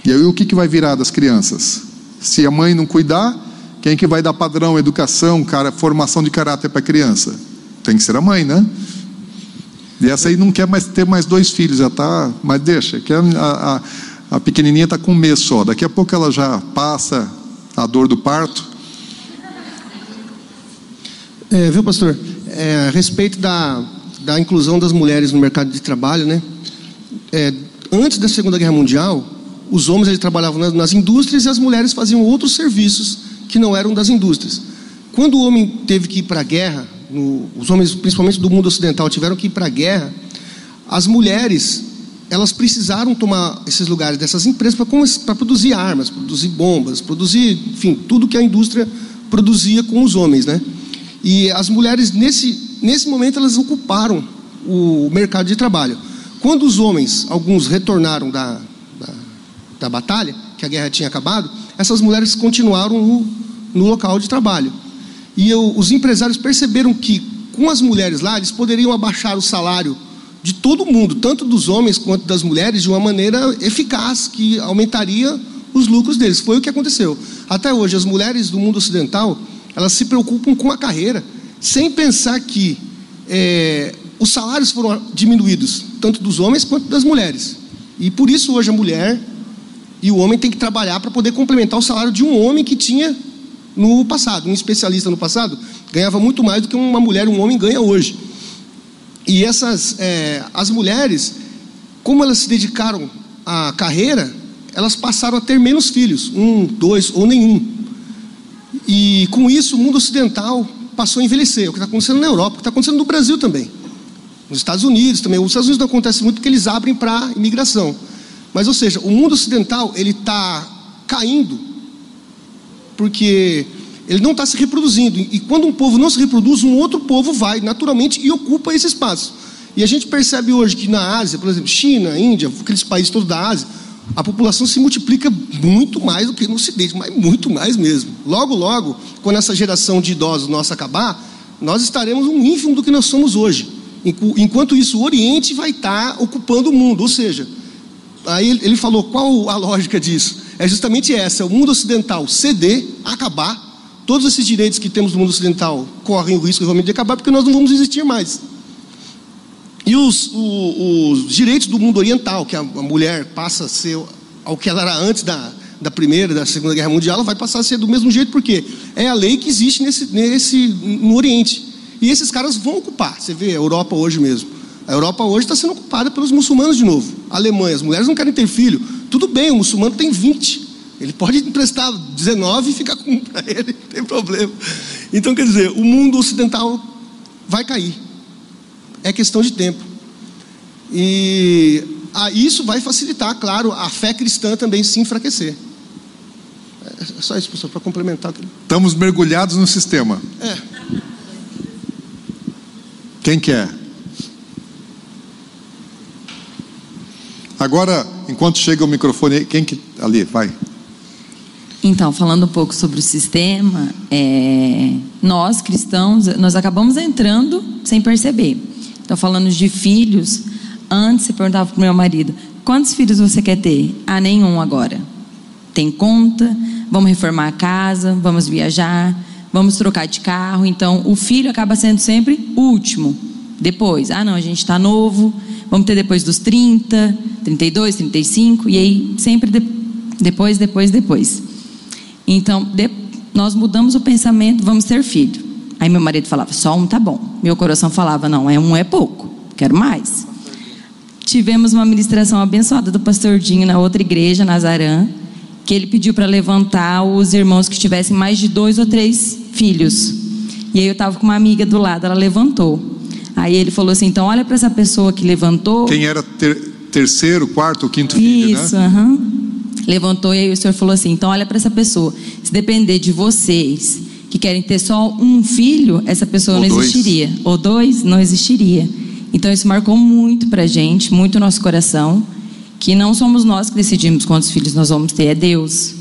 E aí o que, que vai virar das crianças? Se a mãe não cuidar, quem que vai dar padrão, educação, cara, formação de caráter para a criança? Tem que ser a mãe, né? E essa aí não quer mais ter mais dois filhos, já tá, mas deixa, que a, a, a pequenininha está com um mês só. Daqui a pouco ela já passa a dor do parto. É, viu, pastor? É, a respeito da, da inclusão das mulheres no mercado de trabalho, né? É, antes da Segunda Guerra Mundial, os homens eles trabalhavam nas, nas indústrias e as mulheres faziam outros serviços que não eram das indústrias. Quando o homem teve que ir para a guerra, no, os homens, principalmente do mundo ocidental, tiveram que ir para a guerra, as mulheres elas precisaram tomar esses lugares dessas empresas para produzir armas, produzir bombas, produzir, enfim, tudo que a indústria produzia com os homens, né? E as mulheres nesse nesse momento elas ocuparam o mercado de trabalho. Quando os homens, alguns retornaram da, da, da batalha, que a guerra tinha acabado, essas mulheres continuaram no, no local de trabalho. E eu, os empresários perceberam que com as mulheres lá, eles poderiam abaixar o salário de todo mundo, tanto dos homens quanto das mulheres, de uma maneira eficaz, que aumentaria os lucros deles. Foi o que aconteceu. Até hoje, as mulheres do mundo ocidental, elas se preocupam com a carreira, sem pensar que é, os salários foram diminuídos, tanto dos homens quanto das mulheres. E por isso hoje a mulher e o homem tem que trabalhar para poder complementar o salário de um homem que tinha no passado. Um especialista no passado ganhava muito mais do que uma mulher, um homem ganha hoje. E essas, é, as mulheres, como elas se dedicaram à carreira, elas passaram a ter menos filhos, um, dois ou nenhum. E com isso o mundo ocidental passou a envelhecer. É o que está acontecendo na Europa, o que está acontecendo no Brasil também. Nos Estados Unidos também. Os Estados Unidos não acontece muito porque eles abrem para imigração. Mas, ou seja, o mundo ocidental ele está caindo porque ele não está se reproduzindo. E quando um povo não se reproduz, um outro povo vai naturalmente e ocupa esse espaço. E a gente percebe hoje que na Ásia, por exemplo, China, Índia, aqueles países todos da Ásia, a população se multiplica muito mais do que no Ocidente, mas muito mais mesmo. Logo, logo, quando essa geração de idosos nossa acabar, nós estaremos um ínfimo do que nós somos hoje. Enquanto isso, o Oriente vai estar ocupando o mundo, ou seja, Aí ele falou: qual a lógica disso? É justamente essa: é o mundo ocidental ceder, acabar. Todos esses direitos que temos no mundo ocidental correm o risco realmente de acabar, porque nós não vamos existir mais. E os, os, os direitos do mundo oriental, que a, a, mulher passa a ser ao que ela era antes da, da Primeira, da Segunda Guerra Mundial, ela vai passar a ser do mesmo jeito, porque é a lei que existe nesse, nesse, no Oriente. E esses caras vão ocupar. Você vê a Europa hoje mesmo. A Europa hoje está sendo ocupada pelos muçulmanos de novo. A Alemanha, as mulheres não querem ter filho. Tudo bem, o muçulmano tem 20. Ele pode emprestar 19 e ficar com um para ele, não tem problema. Então, quer dizer, o mundo ocidental vai cair. É questão de tempo. E ah, isso vai facilitar, claro, a fé cristã também se enfraquecer. É só isso, professor, para complementar. Estamos mergulhados no sistema. É. Quem quer? Agora, enquanto chega o microfone, quem que ali vai? Então, falando um pouco sobre o sistema, é, nós cristãos, nós acabamos entrando sem perceber. Então, falando de filhos, antes eu perguntava para o meu marido: quantos filhos você quer ter? Ah, nenhum agora. Tem conta, vamos reformar a casa, vamos viajar, vamos trocar de carro. Então, o filho acaba sendo sempre o último. Depois, ah, não, a gente está novo, vamos ter depois dos 30, 32, 35, e aí sempre de, depois, depois, depois. Então, de, nós mudamos o pensamento, vamos ter filho. Aí meu marido falava, só um tá bom. Meu coração falava, não, é um é pouco, quero mais. Tivemos uma ministração abençoada do pastor Dinho na outra igreja, Nazarã, que ele pediu para levantar os irmãos que tivessem mais de dois ou três filhos. E aí eu estava com uma amiga do lado, ela levantou. Aí ele falou assim: então olha para essa pessoa que levantou. Quem era ter, terceiro, quarto ou quinto filho, Isso, né? Uhum. Levantou e aí o senhor falou assim: então olha para essa pessoa. Se depender de vocês que querem ter só um filho, essa pessoa ou não dois. existiria. Ou dois, não existiria. Então isso marcou muito para gente, muito o nosso coração, que não somos nós que decidimos quantos filhos nós vamos ter, é Deus.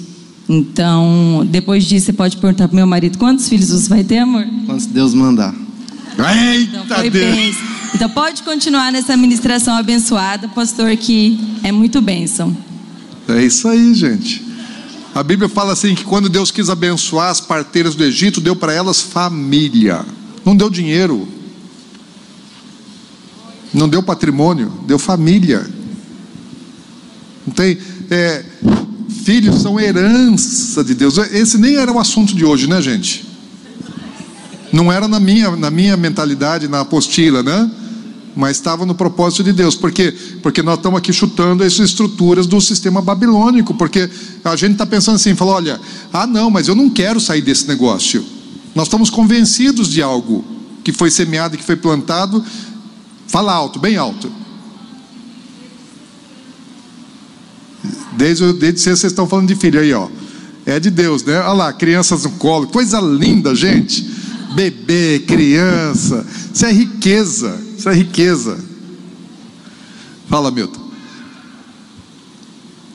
Então, depois disso, você pode perguntar para meu marido: quantos filhos você vai ter, amor? Quantos Deus mandar. Eita então, foi Deus. Então pode continuar nessa ministração abençoada, pastor, que é muito bênção. É isso aí, gente. A Bíblia fala assim que quando Deus quis abençoar as parteiras do Egito, deu para elas família. Não deu dinheiro. Não deu patrimônio, deu família. Não tem. É, filhos são herança de Deus. Esse nem era o assunto de hoje, né, gente? Não era na minha, na minha mentalidade, na apostila, né? Mas estava no propósito de Deus. Por quê? Porque nós estamos aqui chutando as estruturas do sistema babilônico. Porque a gente está pensando assim, fala, olha, ah não, mas eu não quero sair desse negócio. Nós estamos convencidos de algo que foi semeado e que foi plantado. Fala alto, bem alto. Desde, desde cedo vocês estão falando de filho aí, ó. É de Deus, né? Olha lá, crianças no colo, coisa linda, gente bebê, criança. Isso é riqueza. Isso é riqueza. Fala, Milton.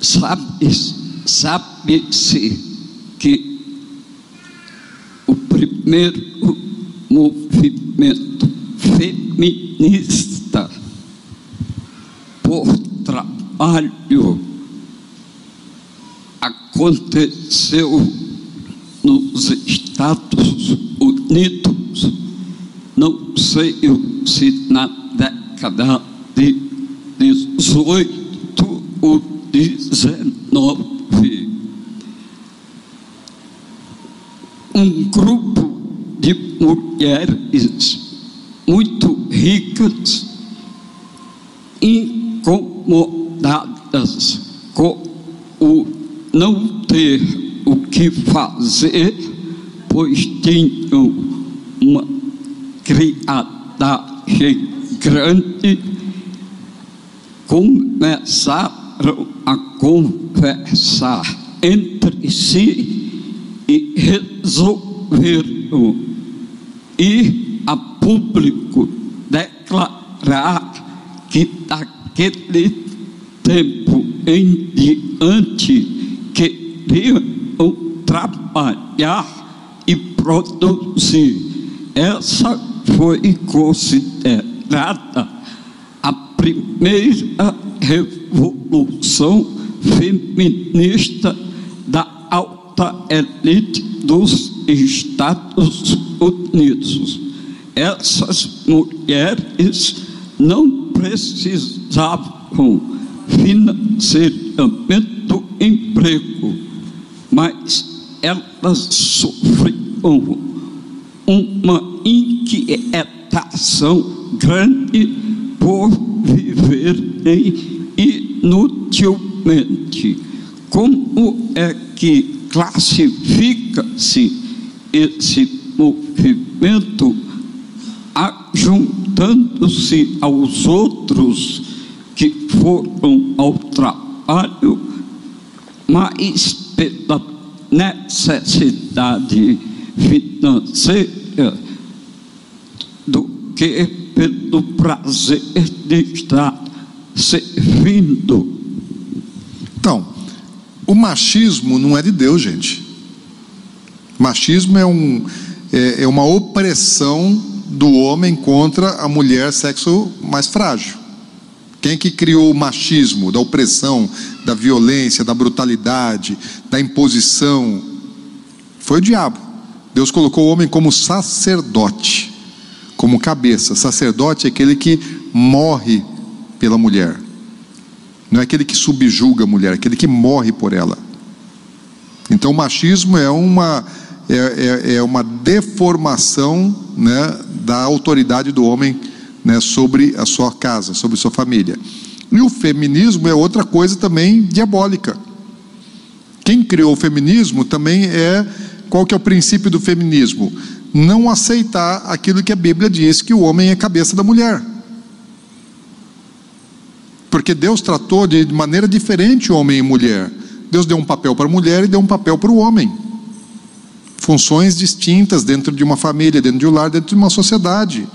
Sabe-se sabe que o primeiro movimento feminista por trabalho aconteceu nos Estados Unidos, não sei se na década de 18 ou 19, um grupo de mulheres muito ricas, incomodadas com o não ter o que fazer, pois tinham uma criadagem grande, começaram a conversar entre si e resolveram ir a público declarar que daquele tempo em diante queriam trabalhar e produzir. Essa foi considerada a primeira revolução feminista da alta elite dos Estados Unidos. Essas mulheres não precisavam financiamento emprego mas elas sofriam uma inquietação grande por viverem inutilmente. Como é que classifica-se esse movimento juntando-se aos outros que foram ao trabalho, mas pela necessidade financeira do que pelo prazer de estar servindo. Então, o machismo não é de Deus, gente. Machismo é, um, é, é uma opressão do homem contra a mulher sexo mais frágil. Quem que criou o machismo, da opressão, da violência, da brutalidade, da imposição? Foi o diabo. Deus colocou o homem como sacerdote, como cabeça. Sacerdote é aquele que morre pela mulher. Não é aquele que subjuga a mulher, é aquele que morre por ela. Então o machismo é uma, é, é, é uma deformação né, da autoridade do homem né, sobre a sua casa, sobre sua família. E o feminismo é outra coisa também diabólica. Quem criou o feminismo também é qual que é o princípio do feminismo? Não aceitar aquilo que a Bíblia diz que o homem é cabeça da mulher. Porque Deus tratou de maneira diferente homem e mulher. Deus deu um papel para a mulher e deu um papel para o homem. Funções distintas dentro de uma família, dentro de um lar, dentro de uma sociedade.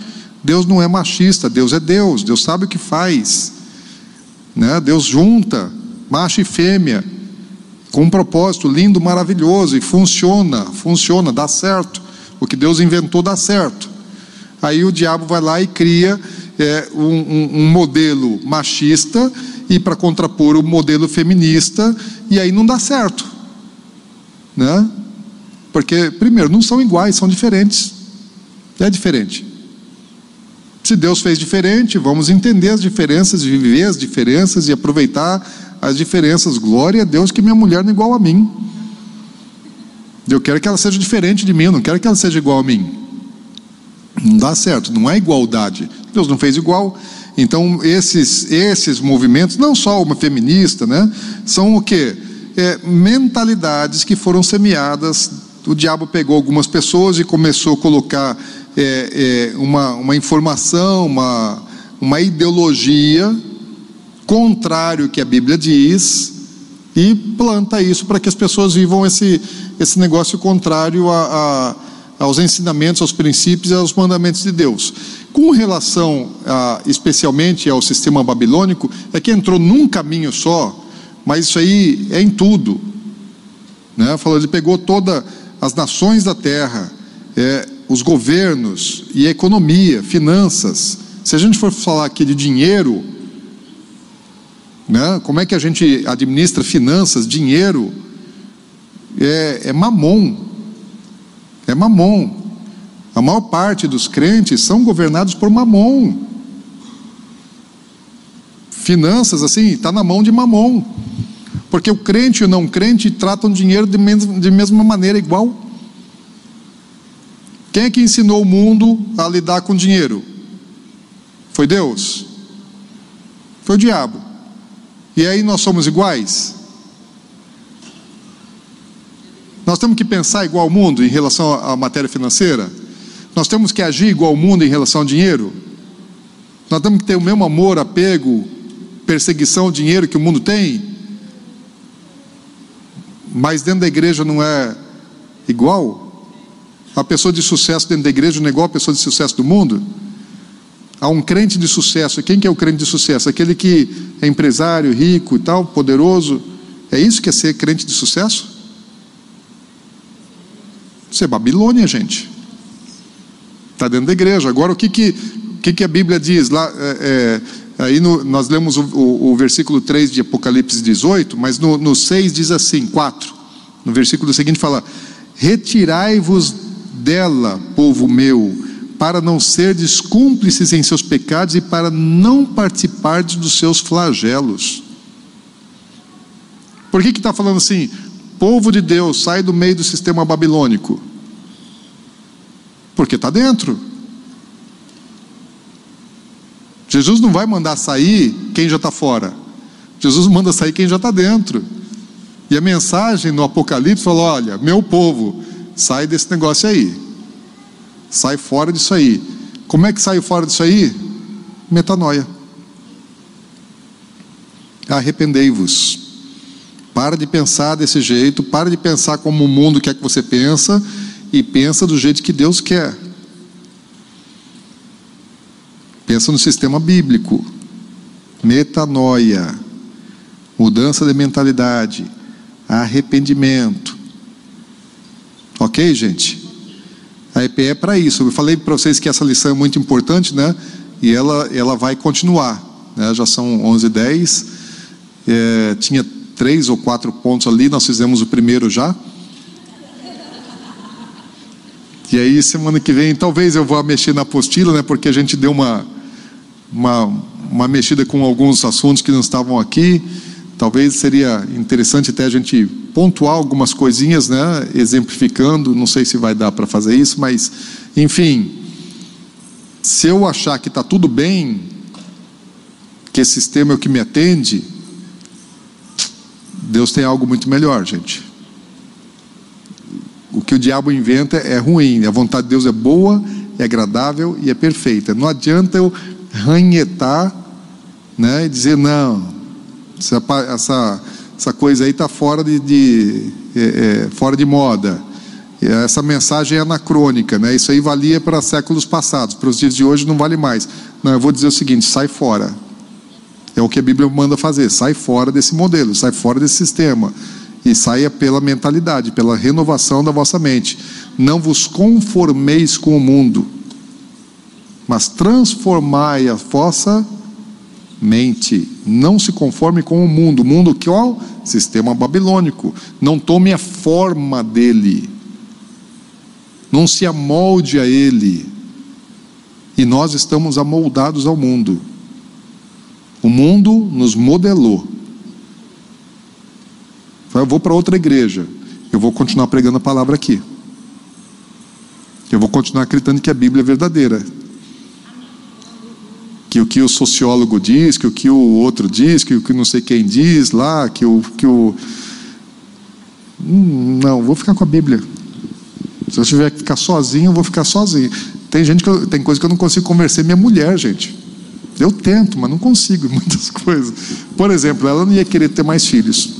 Deus não é machista, Deus é Deus, Deus sabe o que faz. Né? Deus junta macho e fêmea com um propósito lindo, maravilhoso e funciona, funciona, dá certo. O que Deus inventou dá certo. Aí o diabo vai lá e cria é, um, um, um modelo machista e para contrapor o modelo feminista, e aí não dá certo. Né? Porque, primeiro, não são iguais, são diferentes. É diferente. Se Deus fez diferente, vamos entender as diferenças, viver as diferenças e aproveitar as diferenças. Glória a Deus que minha mulher não é igual a mim. Eu quero que ela seja diferente de mim, eu não quero que ela seja igual a mim. Não dá certo, não é igualdade. Deus não fez igual. Então, esses, esses movimentos, não só uma feminista, né, são o quê? É, mentalidades que foram semeadas. O diabo pegou algumas pessoas e começou a colocar é, é, uma, uma informação, uma, uma ideologia contrário ao que a Bíblia diz e planta isso para que as pessoas vivam esse, esse negócio contrário a, a, aos ensinamentos, aos princípios e aos mandamentos de Deus. Com relação a, especialmente ao sistema babilônico, é que entrou num caminho só, mas isso aí é em tudo. Né? Falou, ele pegou todas as nações da terra, é, os governos e a economia, finanças. Se a gente for falar aqui de dinheiro, né? como é que a gente administra finanças, dinheiro? É, é mamon. É mamon. A maior parte dos crentes são governados por mamon. Finanças, assim, está na mão de mamon. Porque o crente e o não crente tratam dinheiro de, de mesma maneira, igual. Quem é que ensinou o mundo a lidar com dinheiro? Foi Deus? Foi o diabo. E aí nós somos iguais? Nós temos que pensar igual ao mundo em relação à matéria financeira? Nós temos que agir igual ao mundo em relação ao dinheiro? Nós temos que ter o mesmo amor, apego, perseguição ao dinheiro que o mundo tem? Mas dentro da igreja não é igual? A pessoa de sucesso dentro da igreja não é igual a pessoa de sucesso do mundo? Há um crente de sucesso. Quem que é o crente de sucesso? Aquele que é empresário, rico e tal, poderoso. É isso que é ser crente de sucesso? Isso é Babilônia, gente. Está dentro da igreja. Agora, o que, que, o que, que a Bíblia diz? Lá, é, é, aí no, nós lemos o, o, o, versículo 3 de Apocalipse 18, mas no, no 6 diz assim, 4. No versículo seguinte fala: Retirai-vos dela, povo meu, para não serdes cúmplices em seus pecados e para não participardes dos seus flagelos. Por que está falando assim? Povo de Deus, sai do meio do sistema babilônico. Porque está dentro. Jesus não vai mandar sair quem já está fora. Jesus manda sair quem já está dentro. E a mensagem no Apocalipse falou: olha, meu povo, sai desse negócio aí. Sai fora disso aí. Como é que sai fora disso aí? Metanoia. Arrependei-vos. Para de pensar desse jeito, para de pensar como o mundo quer que você pensa e pensa do jeito que Deus quer. Pensa no sistema bíblico. Metanoia. Mudança de mentalidade. Arrependimento. Ok, gente? A EPE é para isso. Eu falei para vocês que essa lição é muito importante, né? E ela, ela vai continuar. Né? Já são 11 h 10 é, Tinha três ou quatro pontos ali, nós fizemos o primeiro já. E aí, semana que vem, talvez eu vá mexer na apostila, né? Porque a gente deu uma, uma, uma mexida com alguns assuntos que não estavam aqui. Talvez seria interessante até a gente pontuar algumas coisinhas, né, exemplificando. Não sei se vai dar para fazer isso, mas, enfim, se eu achar que está tudo bem, que esse sistema é o que me atende, Deus tem algo muito melhor, gente. O que o diabo inventa é ruim, a vontade de Deus é boa, é agradável e é perfeita. Não adianta eu ranhetar né, e dizer, não, essa, essa, essa coisa aí está fora de, de é, é, fora de moda. Essa mensagem é anacrônica, né? Isso aí valia para séculos passados, para os dias de hoje não vale mais. Não, eu vou dizer o seguinte: sai fora. É o que a Bíblia manda fazer. Sai fora desse modelo, sai fora desse sistema e saia pela mentalidade, pela renovação da vossa mente. Não vos conformeis com o mundo. mas transformai a vossa mente. Não se conforme com o mundo. O mundo que ó, sistema babilônico. Não tome a forma dele. Não se amolde a ele. E nós estamos amoldados ao mundo. O mundo nos modelou. Eu vou para outra igreja. Eu vou continuar pregando a palavra aqui. Eu vou continuar acreditando que a Bíblia é verdadeira. Que o que o sociólogo diz, que o que o outro diz, que o que não sei quem diz lá, que o. Que o... Hum, não, vou ficar com a Bíblia. Se eu tiver que ficar sozinho, eu vou ficar sozinho. Tem gente que eu, tem coisa que eu não consigo convencer minha mulher, gente. Eu tento, mas não consigo muitas coisas. Por exemplo, ela não ia querer ter mais filhos.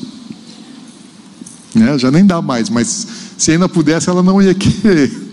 Né? Já nem dá mais, mas se ainda pudesse, ela não ia querer.